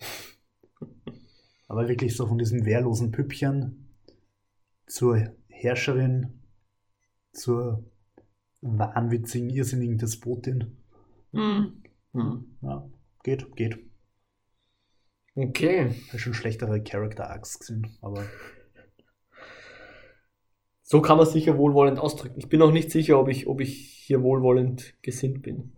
[SPEAKER 2] Aber wirklich so von diesem wehrlosen Püppchen zur Herrscherin, zur wahnwitzigen, irrsinnigen Despotin. Mhm. Mhm. Ja, geht, geht.
[SPEAKER 1] Okay.
[SPEAKER 2] Ich habe schon schlechtere Character Arcs gesehen, aber
[SPEAKER 1] so kann man sicher wohlwollend ausdrücken. Ich bin auch nicht sicher, ob ich, ob ich hier wohlwollend gesinnt bin.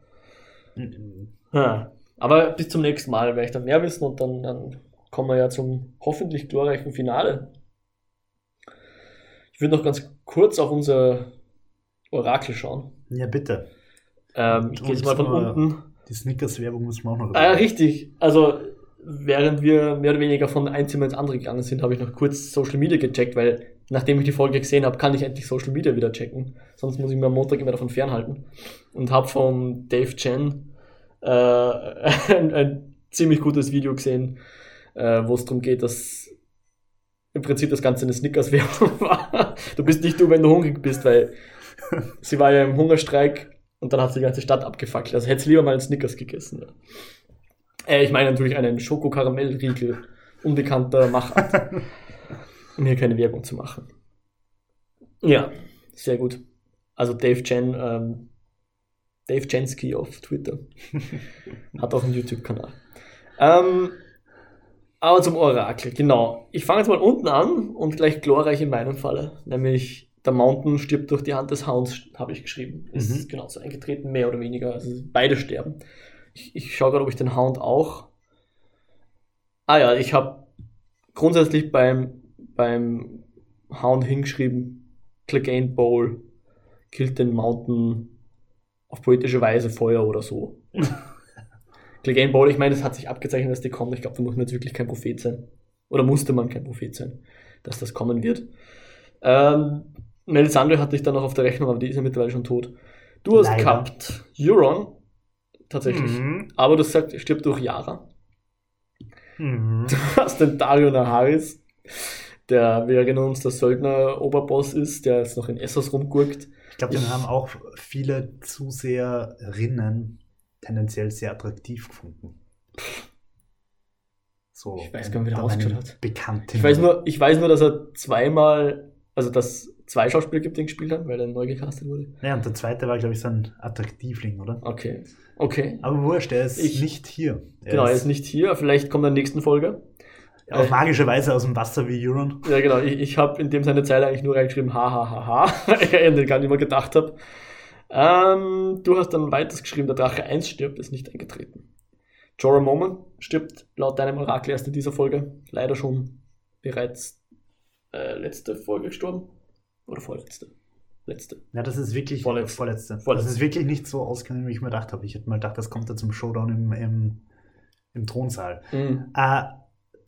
[SPEAKER 1] Mhm. Ja. Aber bis zum nächsten Mal werde ich dann mehr wissen und dann, dann kommen wir ja zum hoffentlich glorreichen Finale. Ich würde noch ganz kurz auf unser Orakel schauen.
[SPEAKER 2] Ja, bitte.
[SPEAKER 1] Ähm, ich gehe jetzt mal von unten.
[SPEAKER 2] Die Snickers-Werbung müssen wir auch noch.
[SPEAKER 1] Ah, ja, richtig. Also, während wir mehr oder weniger von ein Zimmer ins andere gegangen sind, habe ich noch kurz Social Media gecheckt, weil nachdem ich die Folge gesehen habe, kann ich endlich Social Media wieder checken. Sonst muss ich mir am Montag immer davon fernhalten. Und habe von Dave Chen äh, ein, ein, ziemlich gutes Video gesehen, äh, wo es darum geht, dass im Prinzip das Ganze eine Snickers-Werbung war. Du bist nicht du, wenn du hungrig bist, weil sie war ja im Hungerstreik und dann hat sie die ganze Stadt abgefackelt. Also hätte sie lieber mal einen Snickers gegessen. Ja. Äh, ich meine natürlich einen Schokokaramellriegel unbekannter Machart. Um hier keine Werbung zu machen. Ja, sehr gut. Also Dave Chen, ähm, Dave Chensky auf Twitter. Hat auch einen YouTube-Kanal. Ähm, aber zum Orakel, genau. Ich fange jetzt mal unten an und gleich glorreich in meinem Falle. Nämlich der Mountain stirbt durch die Hand des Hounds, habe ich geschrieben. Ist mhm. genauso eingetreten, mehr oder weniger. Also beide sterben. Ich, ich schaue gerade, ob ich den Hound auch. Ah ja, ich habe grundsätzlich beim, beim Hound hingeschrieben, Clegane Bowl killt den Mountain auf poetische Weise Feuer oder so. Clegane Bowl, ich meine, es hat sich abgezeichnet, dass die kommt. Ich glaube, da muss man jetzt wirklich kein Prophet sein. Oder musste man kein Prophet sein, dass das kommen wird. Ähm, Melisandre hatte ich dann noch auf der Rechnung, aber die ist ja mittlerweile schon tot. Du hast Leider. gehabt Euron, tatsächlich. Mhm. Aber du sagst, er stirbt durch Yara. Mhm. Du hast den Dario Naharis, der, wir erinnern uns, der Söldner-Oberboss ist, der jetzt noch in Essos rumgurkt.
[SPEAKER 2] Ich glaube, den haben auch viele Zuseherinnen tendenziell sehr attraktiv gefunden.
[SPEAKER 1] So, ich weiß gar nicht, wie der ausgeschaut hat.
[SPEAKER 2] Bekannt.
[SPEAKER 1] Ich weiß, nur, ich weiß nur, dass er zweimal, also dass zwei Schauspieler gibt, die ihn gespielt haben, weil er neu gecastet wurde.
[SPEAKER 2] Ja, und der zweite war, glaube ich, so ein Attraktivling, oder?
[SPEAKER 1] Okay. Okay.
[SPEAKER 2] Aber wurscht, er ist ich, nicht hier.
[SPEAKER 1] Er genau, ist er ist nicht hier. Vielleicht kommt er in der nächsten Folge.
[SPEAKER 2] Ja, auf magische Weise aus dem Wasser wie Euron.
[SPEAKER 1] Ja, genau. Ich, ich habe in dem seine Zeile eigentlich nur reingeschrieben, ha, ha, ha, ha, weil ich an den gar nicht mehr gedacht habe. Ähm, du hast dann weiters geschrieben, der Drache 1 stirbt, ist nicht eingetreten. Jorah Moment stirbt laut deinem Orakel erst in dieser Folge. Leider schon bereits äh, letzte Folge gestorben. Oder vorletzte. Letzte.
[SPEAKER 2] Ja, das ist wirklich vorletzte. vorletzte. vorletzte. Das ist wirklich nicht so ausgegangen, wie ich mir gedacht habe. Ich hätte mal gedacht, das kommt da zum Showdown im, im, im Thronsaal. Mhm.
[SPEAKER 1] Äh,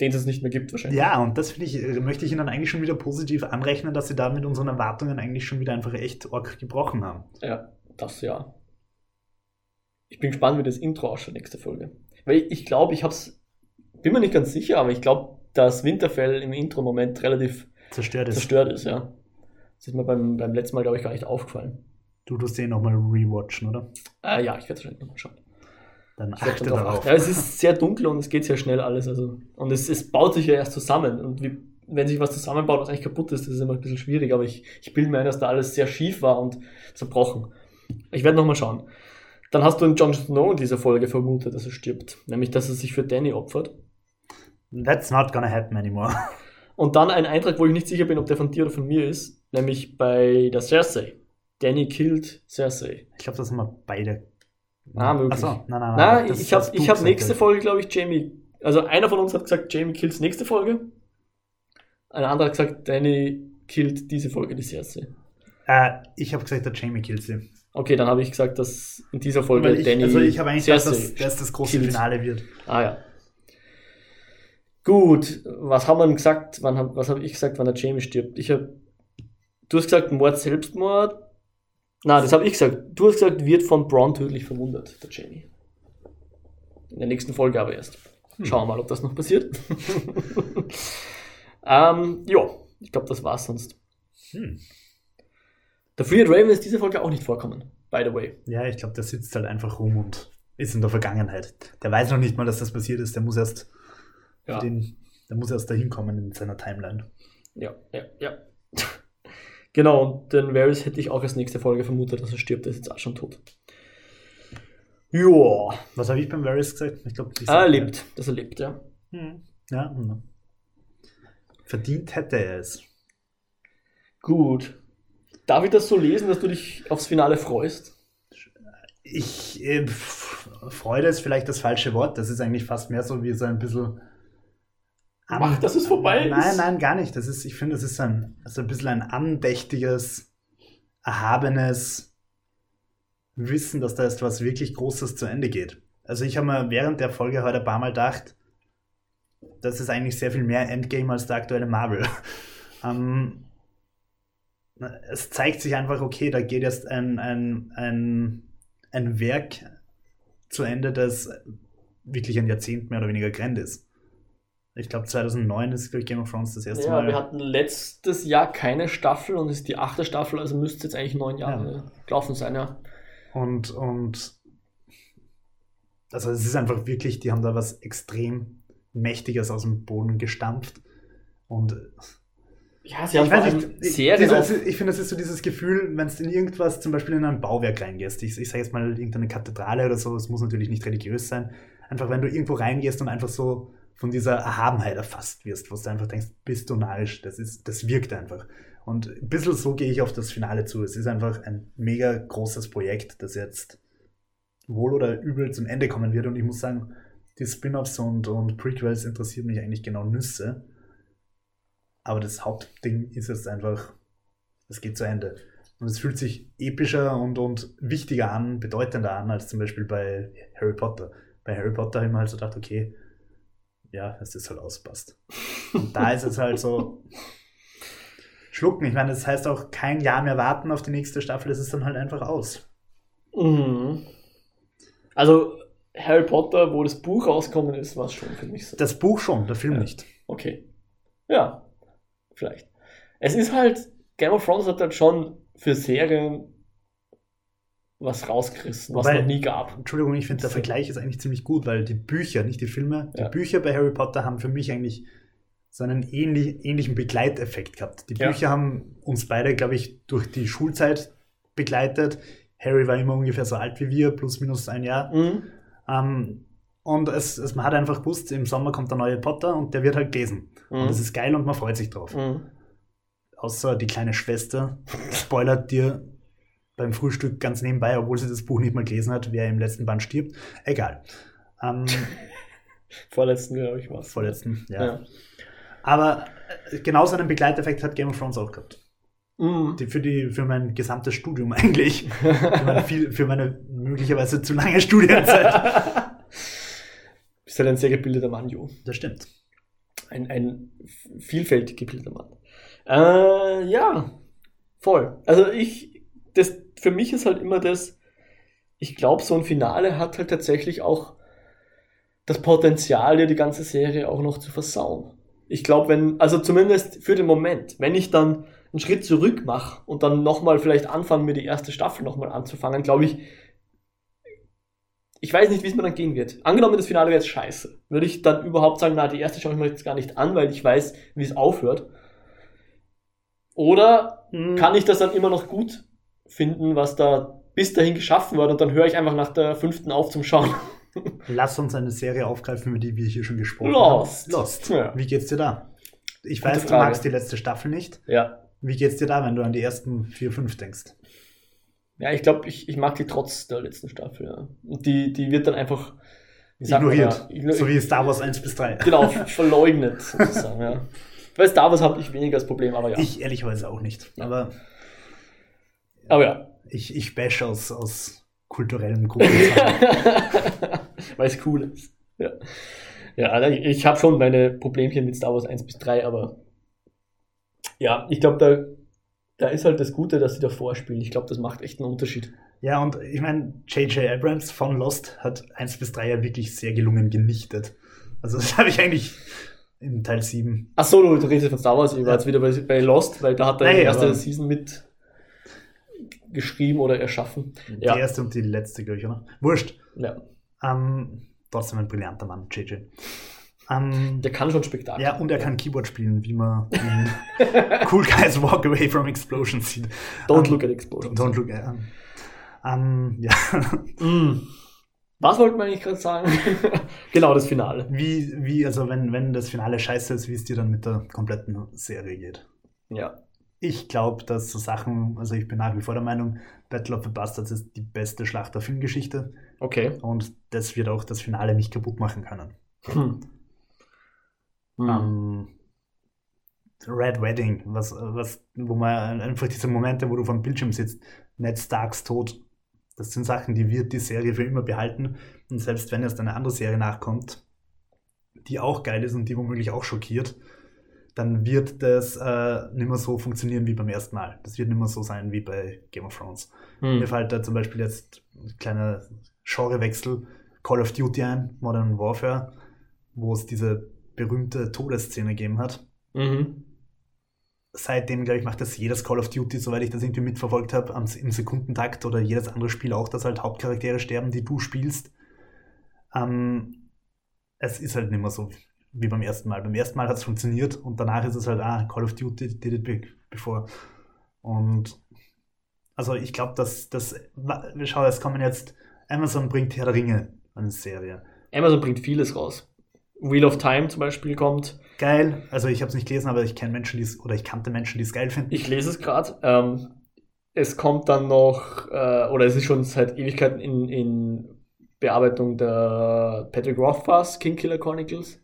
[SPEAKER 1] Den es nicht mehr gibt, wahrscheinlich.
[SPEAKER 2] Ja, und das ich, äh, möchte ich Ihnen eigentlich schon wieder positiv anrechnen, dass Sie da mit unseren Erwartungen eigentlich schon wieder einfach echt org gebrochen haben.
[SPEAKER 1] Ja, das ja. Ich bin gespannt, wie das Intro ausschaut, nächste Folge. Weil ich glaube, ich habe es, bin mir nicht ganz sicher, aber ich glaube, dass Winterfell im Intro-Moment relativ
[SPEAKER 2] zerstört ist.
[SPEAKER 1] Zerstört ist, ja. Das ist mir beim, beim letzten Mal, glaube ich, gar nicht aufgefallen.
[SPEAKER 2] Du tust den nochmal rewatchen, oder?
[SPEAKER 1] Äh, ja, ich werde wahrscheinlich nochmal schauen.
[SPEAKER 2] Dann achte darauf.
[SPEAKER 1] Ja, es ist sehr dunkel und es geht sehr schnell alles. Also, und es, es baut sich ja erst zusammen. Und wie, wenn sich was zusammenbaut, was eigentlich kaputt ist, das ist immer ein bisschen schwierig. Aber ich, ich bilde mir ein, dass da alles sehr schief war und zerbrochen. Ich werde nochmal schauen. Dann hast du in Jon Snow in dieser Folge vermutet, dass er stirbt. Nämlich, dass er sich für Danny opfert.
[SPEAKER 2] That's not gonna happen anymore.
[SPEAKER 1] Und dann ein Eintrag, wo ich nicht sicher bin, ob der von dir oder von mir ist, nämlich bei der Cersei. Danny killt Cersei.
[SPEAKER 2] Ich glaube, das haben wir beide.
[SPEAKER 1] Ah, möglich. Achso, nein, nein, nein. nein ich habe hab nächste Folge, glaube ich, Jamie. Also einer von uns hat gesagt, Jamie kills nächste Folge. Ein anderer hat gesagt, Danny killt diese Folge die Cersei.
[SPEAKER 2] Äh, ich habe gesagt, der Jamie killt sie.
[SPEAKER 1] Okay, dann habe ich gesagt, dass in dieser Folge
[SPEAKER 2] ich, Danny. Also ich habe eigentlich gedacht, dass, dass das große killt. Finale wird.
[SPEAKER 1] Ah ja. Gut, was haben wir gesagt? Wann, was habe ich gesagt, wann der Jamie stirbt? Ich habe, du hast gesagt Mord, Selbstmord. Na, das habe ich gesagt. Du hast gesagt, wird von Braun tödlich verwundet, der Jamie. In der nächsten Folge aber erst. Hm. Schauen wir mal, ob das noch passiert. ähm, ja, ich glaube, das war's sonst. Hm. Der Freed Raven ist diese Folge auch nicht vorkommen, by the way.
[SPEAKER 2] Ja, ich glaube, der sitzt halt einfach rum und ist in der Vergangenheit. Der weiß noch nicht mal, dass das passiert ist. Der muss erst ja. Den, der muss erst dahin kommen in seiner Timeline.
[SPEAKER 1] Ja, ja, ja. Genau, und den Varys hätte ich auch als nächste Folge vermutet, dass er stirbt. Der ist jetzt auch schon tot.
[SPEAKER 2] Joa. Was habe ich beim Varys gesagt?
[SPEAKER 1] Ich glaube, ah, er lebt. Dass er lebt, ja. Hm.
[SPEAKER 2] Ja, hm. verdient hätte er es.
[SPEAKER 1] Gut. Darf ich das so lesen, dass du dich aufs Finale freust?
[SPEAKER 2] Ich, äh, Freude ist vielleicht das falsche Wort. Das ist eigentlich fast mehr so wie so ein bisschen
[SPEAKER 1] Mach, dass es vorbei
[SPEAKER 2] nein, ist. Nein, nein, gar nicht. Das ist, ich finde, das ist ein, also ein bisschen ein andächtiges, erhabenes Wissen, dass da jetzt was wirklich Großes zu Ende geht. Also ich habe mir während der Folge heute ein paar Mal gedacht, das ist eigentlich sehr viel mehr Endgame als der aktuelle Marvel. ähm, es zeigt sich einfach, okay, da geht jetzt ein, ein, ein, ein Werk zu Ende, das wirklich ein Jahrzehnt mehr oder weniger grand ist. Ich glaube, 2009 ist ich, Game of Thrones das erste
[SPEAKER 1] ja,
[SPEAKER 2] Mal.
[SPEAKER 1] wir hatten letztes Jahr keine Staffel und es ist die achte Staffel, also müsste jetzt eigentlich neun Jahre
[SPEAKER 2] Ja.
[SPEAKER 1] gelaufen sein, ja.
[SPEAKER 2] Und, und also es ist einfach wirklich, die haben da was extrem Mächtiges aus dem Boden gestampft. Und
[SPEAKER 1] Ja, sie haben
[SPEAKER 2] ich weiß ich,
[SPEAKER 1] Serien
[SPEAKER 2] dieses,
[SPEAKER 1] auf,
[SPEAKER 2] ich finde, das ist so dieses Gefühl, wenn du in irgendwas, zum Beispiel in ein Bauwerk reingehst, ich, ich sage jetzt mal irgendeine Kathedrale oder so, es muss natürlich nicht religiös sein, einfach wenn du irgendwo reingehst und einfach so von dieser Erhabenheit erfasst wirst, wo du einfach denkst, bist du narrisch, das, ist, das wirkt einfach. Und ein bisschen so gehe ich auf das Finale zu. Es ist einfach ein mega großes Projekt, das jetzt wohl oder übel zum Ende kommen wird. Und ich muss sagen, die Spin-offs und, und Prequels interessieren mich eigentlich genau Nüsse. Aber das Hauptding ist jetzt einfach, es geht zu Ende. Und es fühlt sich epischer und, und wichtiger an, bedeutender an, als zum Beispiel bei Harry Potter. Bei Harry Potter habe ich mir halt so gedacht, okay, ja, es ist halt auspasst. Und da ist es halt so, schlucken. Ich meine, das heißt auch kein Jahr mehr warten auf die nächste Staffel, es ist dann halt einfach aus.
[SPEAKER 1] Mhm. Also Harry Potter, wo das Buch rausgekommen ist, war es schon für mich so.
[SPEAKER 2] Das Buch schon, der Film
[SPEAKER 1] Ja.
[SPEAKER 2] nicht.
[SPEAKER 1] Okay. Ja, vielleicht. Es ist halt, Game of Thrones hat halt schon für Serien was rausgerissen, was
[SPEAKER 2] Wobei-
[SPEAKER 1] noch nie gab.
[SPEAKER 2] Entschuldigung, ich finde, der Vergleich ist eigentlich ziemlich gut, weil die Bücher, nicht die Filme, die
[SPEAKER 1] Ja.
[SPEAKER 2] Bücher bei Harry Potter haben für mich eigentlich so einen ähnlich, ähnlichen Begleiteffekt gehabt. Die
[SPEAKER 1] Ja.
[SPEAKER 2] Bücher haben uns beide, glaube ich, durch die Schulzeit begleitet. Harry war immer ungefähr so alt wie wir, plus minus ein Jahr.
[SPEAKER 1] Mhm.
[SPEAKER 2] Ähm, und es, es, man hat einfach gewusst, im Sommer kommt der neue Potter und der wird halt gelesen. Und
[SPEAKER 1] Mhm.
[SPEAKER 2] das ist geil und man freut sich drauf.
[SPEAKER 1] Mhm.
[SPEAKER 2] Außer die kleine Schwester spoilert dir beim Frühstück ganz nebenbei, obwohl sie das Buch nicht mal gelesen hat, wer im letzten Band stirbt. Egal. Ähm,
[SPEAKER 1] Vorletzten, glaube ich, was.
[SPEAKER 2] vorletzten, ja.
[SPEAKER 1] Ja.
[SPEAKER 2] Aber äh, genauso einen Begleiteffekt hat Game of Thrones auch gehabt.
[SPEAKER 1] Mhm.
[SPEAKER 2] Die, für, die, für mein gesamtes Studium eigentlich. für, meine viel, für meine möglicherweise zu lange Studienzeit.
[SPEAKER 1] Bist halt ein sehr gebildeter Mann, Jo.
[SPEAKER 2] Das stimmt.
[SPEAKER 1] Ein, ein vielfältig gebildeter Mann. Äh, ja, voll. Also ich, das, für mich ist halt immer das, ich glaube, so ein Finale hat halt tatsächlich auch das Potenzial, dir die ganze Serie auch noch zu versauen. Ich glaube, wenn, also zumindest für den Moment, wenn ich dann einen Schritt zurück mache und dann nochmal vielleicht anfange, mir die erste Staffel nochmal anzufangen, glaube ich, ich weiß nicht, wie es mir dann gehen wird. Angenommen, das Finale wäre jetzt scheiße. Würde ich dann überhaupt sagen, na, die erste schaue ich mir jetzt gar nicht an, weil ich weiß, wie es aufhört. Oder kann ich das dann immer noch gut finden, was da bis dahin geschaffen wurde und dann höre ich einfach nach der fünften auf zum Schauen.
[SPEAKER 2] Lass uns eine Serie aufgreifen, über die wir hier schon gesprochen
[SPEAKER 1] Lost.
[SPEAKER 2] haben. Lost.
[SPEAKER 1] Ja.
[SPEAKER 2] Wie geht's dir da? Ich
[SPEAKER 1] Gute
[SPEAKER 2] weiß, du magst die letzte Staffel nicht.
[SPEAKER 1] Ja.
[SPEAKER 2] Wie geht's dir da, wenn du an die ersten vier, fünf denkst?
[SPEAKER 1] Ja, ich glaube, ich, ich mag die trotz der letzten Staffel. Ja. Und die, die wird dann einfach man
[SPEAKER 2] Ignoriert.
[SPEAKER 1] Igno-
[SPEAKER 2] so wie Star Wars 1 bis 3.
[SPEAKER 1] genau, verleugnet sozusagen. Ja. Bei Star Wars habe ich weniger das Problem, aber ja.
[SPEAKER 2] Ich ehrlicherweise auch nicht. Aber
[SPEAKER 1] aber ja.
[SPEAKER 2] ich, ich bash aus, aus kulturellem Grund.
[SPEAKER 1] Weil es cool ist. Ja, ja also ich, ich habe schon meine Problemchen mit Star Wars 1 bis 3, aber ja, ich glaube, da, da ist halt das Gute, dass sie davor spielen. Ich glaube, das macht echt einen Unterschied.
[SPEAKER 2] ja, und ich meine, J.J. Abrams von Lost hat 1 bis 3 ja wirklich sehr gelungen genichtet. Also das habe ich eigentlich in Teil 7.
[SPEAKER 1] Ach so, du, du redest von Star Wars, ich war
[SPEAKER 2] Ja.
[SPEAKER 1] jetzt wieder bei, bei Lost, weil da hat er die erste Season mit geschrieben oder erschaffen.
[SPEAKER 2] Die
[SPEAKER 1] Ja.
[SPEAKER 2] erste und die letzte, glaube ich, oder? Wurscht.
[SPEAKER 1] Ja,
[SPEAKER 2] Ähm, trotzdem ein brillanter Mann, JJ. Ähm,
[SPEAKER 1] der kann schon Spektakel.
[SPEAKER 2] ja, und er kann Keyboard spielen, wie man in Cool Guys Walk Away from Explosions sieht.
[SPEAKER 1] Don't
[SPEAKER 2] Ähm,
[SPEAKER 1] look at explosions.
[SPEAKER 2] Don't look at. Ähm, ja.
[SPEAKER 1] Mm. Was wollten wir eigentlich gerade sagen? genau, das Finale.
[SPEAKER 2] Wie, wie, also wenn, wenn das Finale scheiße ist, wie es dir dann mit der kompletten Serie geht.
[SPEAKER 1] Ja.
[SPEAKER 2] Ich glaube, dass so Sachen, also ich bin nach wie vor der Meinung, Battle of the Bastards ist die beste Schlacht der Filmgeschichte
[SPEAKER 1] Okay.
[SPEAKER 2] und das wird auch das Finale nicht kaputt machen können.
[SPEAKER 1] Hm. Hm.
[SPEAKER 2] Ähm, Red Wedding, was, was, wo man einfach diese Momente, wo du vom Bildschirm sitzt, Ned Starks Tod, das sind Sachen, die wird die Serie für immer behalten. Und selbst wenn jetzt eine andere Serie nachkommt, die auch geil ist und die womöglich auch schockiert, dann wird das äh, nicht mehr so funktionieren wie beim ersten Mal. Das wird nicht mehr so sein wie bei Game of Thrones.
[SPEAKER 1] Hm.
[SPEAKER 2] Mir fällt da zum Beispiel jetzt ein kleiner Genrewechsel Call of Duty ein, Modern Warfare, wo es diese berühmte Todesszene gegeben hat.
[SPEAKER 1] Mhm.
[SPEAKER 2] Seitdem, glaube ich, macht das jedes Call of Duty, soweit ich das irgendwie mitverfolgt habe, im Sekundentakt oder jedes andere Spiel auch, dass halt Hauptcharaktere sterben, die du spielst. Ähm, es ist halt nicht mehr so wie beim ersten Mal. Beim ersten Mal hat es funktioniert und danach ist es halt, ah, Call of Duty did it be- before. Und also ich glaube, dass das, schau, es kommen jetzt, Amazon bringt Herr der Ringe eine Serie.
[SPEAKER 1] Amazon bringt vieles raus. Wheel of Time zum Beispiel kommt.
[SPEAKER 2] Geil, also ich habe es nicht gelesen, aber ich kenne Menschen, die es, oder ich kannte Menschen, die es geil finden.
[SPEAKER 1] Ich lese es gerade. Ähm, es kommt dann noch, äh, oder es ist schon seit Ewigkeiten in, in Bearbeitung der Patrick Rothfuss Kingkiller Chronicles.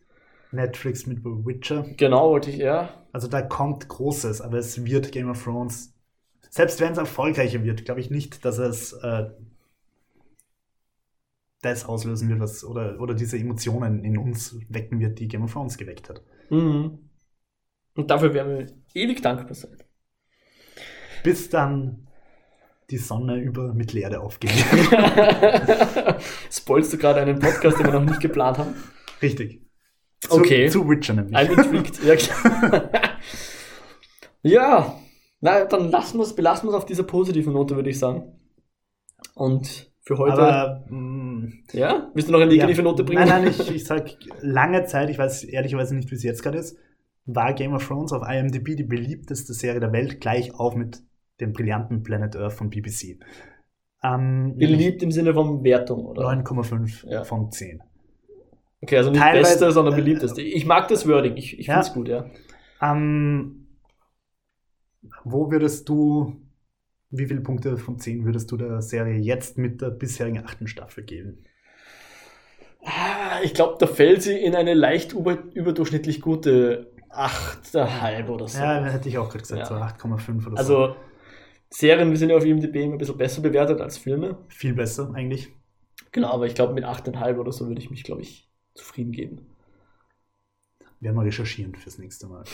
[SPEAKER 2] Netflix mit The Witcher.
[SPEAKER 1] Genau, wollte ich, ja.
[SPEAKER 2] Also da kommt Großes, aber es wird Game of Thrones. Selbst wenn es erfolgreicher wird, glaube ich nicht, dass es äh, das auslösen wird, was oder, oder diese Emotionen in uns wecken wird, die Game of Thrones geweckt hat.
[SPEAKER 1] Mhm. Und dafür werden wir ewig dankbar sein.
[SPEAKER 2] Bis dann die Sonne über Mittelerde aufgeht.
[SPEAKER 1] Spoilst du gerade einen Podcast, den wir noch nicht geplant haben?
[SPEAKER 2] Richtig. Zu,
[SPEAKER 1] Okay.
[SPEAKER 2] Zu Witcher nämlich.
[SPEAKER 1] I'm intrigued. Ja, klar. ja, na, dann lassen wir es, belassen wir es auf dieser positiven Note, würde ich sagen. Und für heute,
[SPEAKER 2] Aber mh,
[SPEAKER 1] ja, willst du noch eine negative
[SPEAKER 2] ja.
[SPEAKER 1] Note bringen?
[SPEAKER 2] Nein, nein, ich, ich sag lange Zeit, ich weiß ehrlicherweise nicht, wie es jetzt gerade ist, war Game of Thrones auf IMDb die beliebteste Serie der Welt, gleich auf mit dem brillanten Planet Earth von BBC. Ähm,
[SPEAKER 1] Beliebt im Sinne von Wertung, oder?
[SPEAKER 2] 9,5
[SPEAKER 1] Ja.
[SPEAKER 2] von 10.
[SPEAKER 1] Okay, also nicht
[SPEAKER 2] Teilweise-
[SPEAKER 1] beste, sondern
[SPEAKER 2] äh,
[SPEAKER 1] beliebteste. Ich mag das Wording, ich, ich
[SPEAKER 2] Ja.
[SPEAKER 1] finde es gut, ja.
[SPEAKER 2] Ähm, wo würdest du, wie viele Punkte von 10 würdest du der Serie jetzt mit der bisherigen achten Staffel geben?
[SPEAKER 1] Ah, Ich glaube, da fällt sie in eine leicht über, überdurchschnittlich gute 8,5 oder so.
[SPEAKER 2] Ja, hätte ich auch gerade gesagt,
[SPEAKER 1] Ja.
[SPEAKER 2] so 8,5 oder so.
[SPEAKER 1] also, Serien, wir sind ja auf IMDb immer ein bisschen besser bewertet als Filme.
[SPEAKER 2] Viel besser eigentlich.
[SPEAKER 1] Genau, aber ich glaube, mit 8,5 oder so würde ich mich, glaube ich, zufrieden geben.
[SPEAKER 2] Werden wir recherchieren fürs nächste Mal.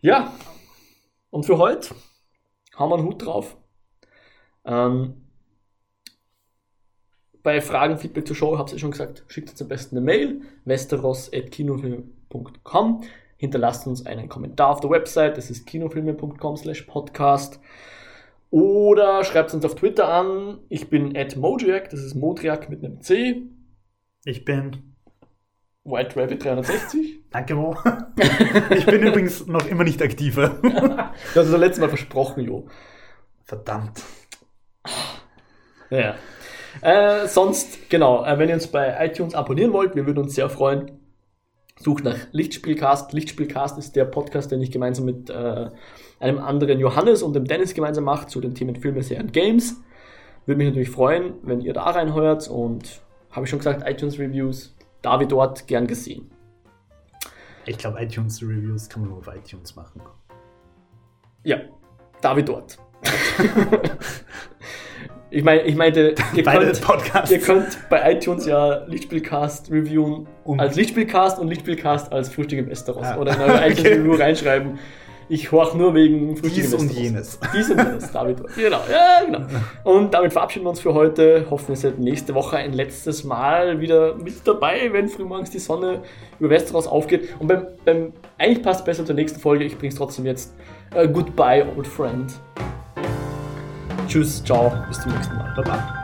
[SPEAKER 1] Ja, und für heute haben wir einen Hut drauf. Ähm, bei Fragen, Feedback zur Show, habe ich schon gesagt, schickt uns am besten eine Mail, westeros.kinofilme.com. Hinterlasst uns einen Kommentar auf der Website, das ist kinofilme.com slash podcast. Oder schreibt uns auf Twitter an. Ich bin at Modriak, das ist Modriak mit einem C.
[SPEAKER 2] Ich bin,
[SPEAKER 1] White Rabbit 360.
[SPEAKER 2] danke Mo. ich bin übrigens noch immer nicht aktiver.
[SPEAKER 1] Du hast es das letzte Mal versprochen, Jo.
[SPEAKER 2] Verdammt.
[SPEAKER 1] Ja. Äh, sonst, genau, äh, wenn ihr uns bei iTunes abonnieren wollt, wir würden uns sehr freuen. Sucht nach Lichtspielcast. Lichtspielcast ist der Podcast, den ich gemeinsam mit äh, einem anderen Johannes und dem Dennis gemeinsam mache zu den Themen Filme, Serien, Games. Würde mich natürlich freuen, wenn ihr da reinhört und habe ich schon gesagt, iTunes Reviews, da wie dort, gern gesehen.
[SPEAKER 2] Ich glaube, iTunes-Reviews kann man nur auf iTunes machen.
[SPEAKER 1] Ja, da wie dort. ich meine, ich meinte, ihr
[SPEAKER 2] Beide
[SPEAKER 1] könnt. Ihr könnt bei iTunes ja Lichtspielcast reviewen
[SPEAKER 2] Und-
[SPEAKER 1] als Lichtspielcast und Lichtspielcast als Frühstück im Esteros.
[SPEAKER 2] Ah,
[SPEAKER 1] Oder in eure iTunes
[SPEAKER 2] okay.
[SPEAKER 1] Review reinschreiben. Ich horch nur wegen Frühstück
[SPEAKER 2] Dies und jenes.
[SPEAKER 1] Dies und jenes, David. Genau, ja, genau. Und damit verabschieden wir uns für heute. Hoffen, ihr seid nächste Woche ein letztes Mal wieder mit dabei, wenn frühmorgens die Sonne über Westeros aufgeht. Und beim, beim eigentlich passt es besser zur nächsten Folge. Ich bring's trotzdem jetzt. Äh, goodbye, old friend. Tschüss, ciao, bis zum nächsten Mal.
[SPEAKER 2] Baba.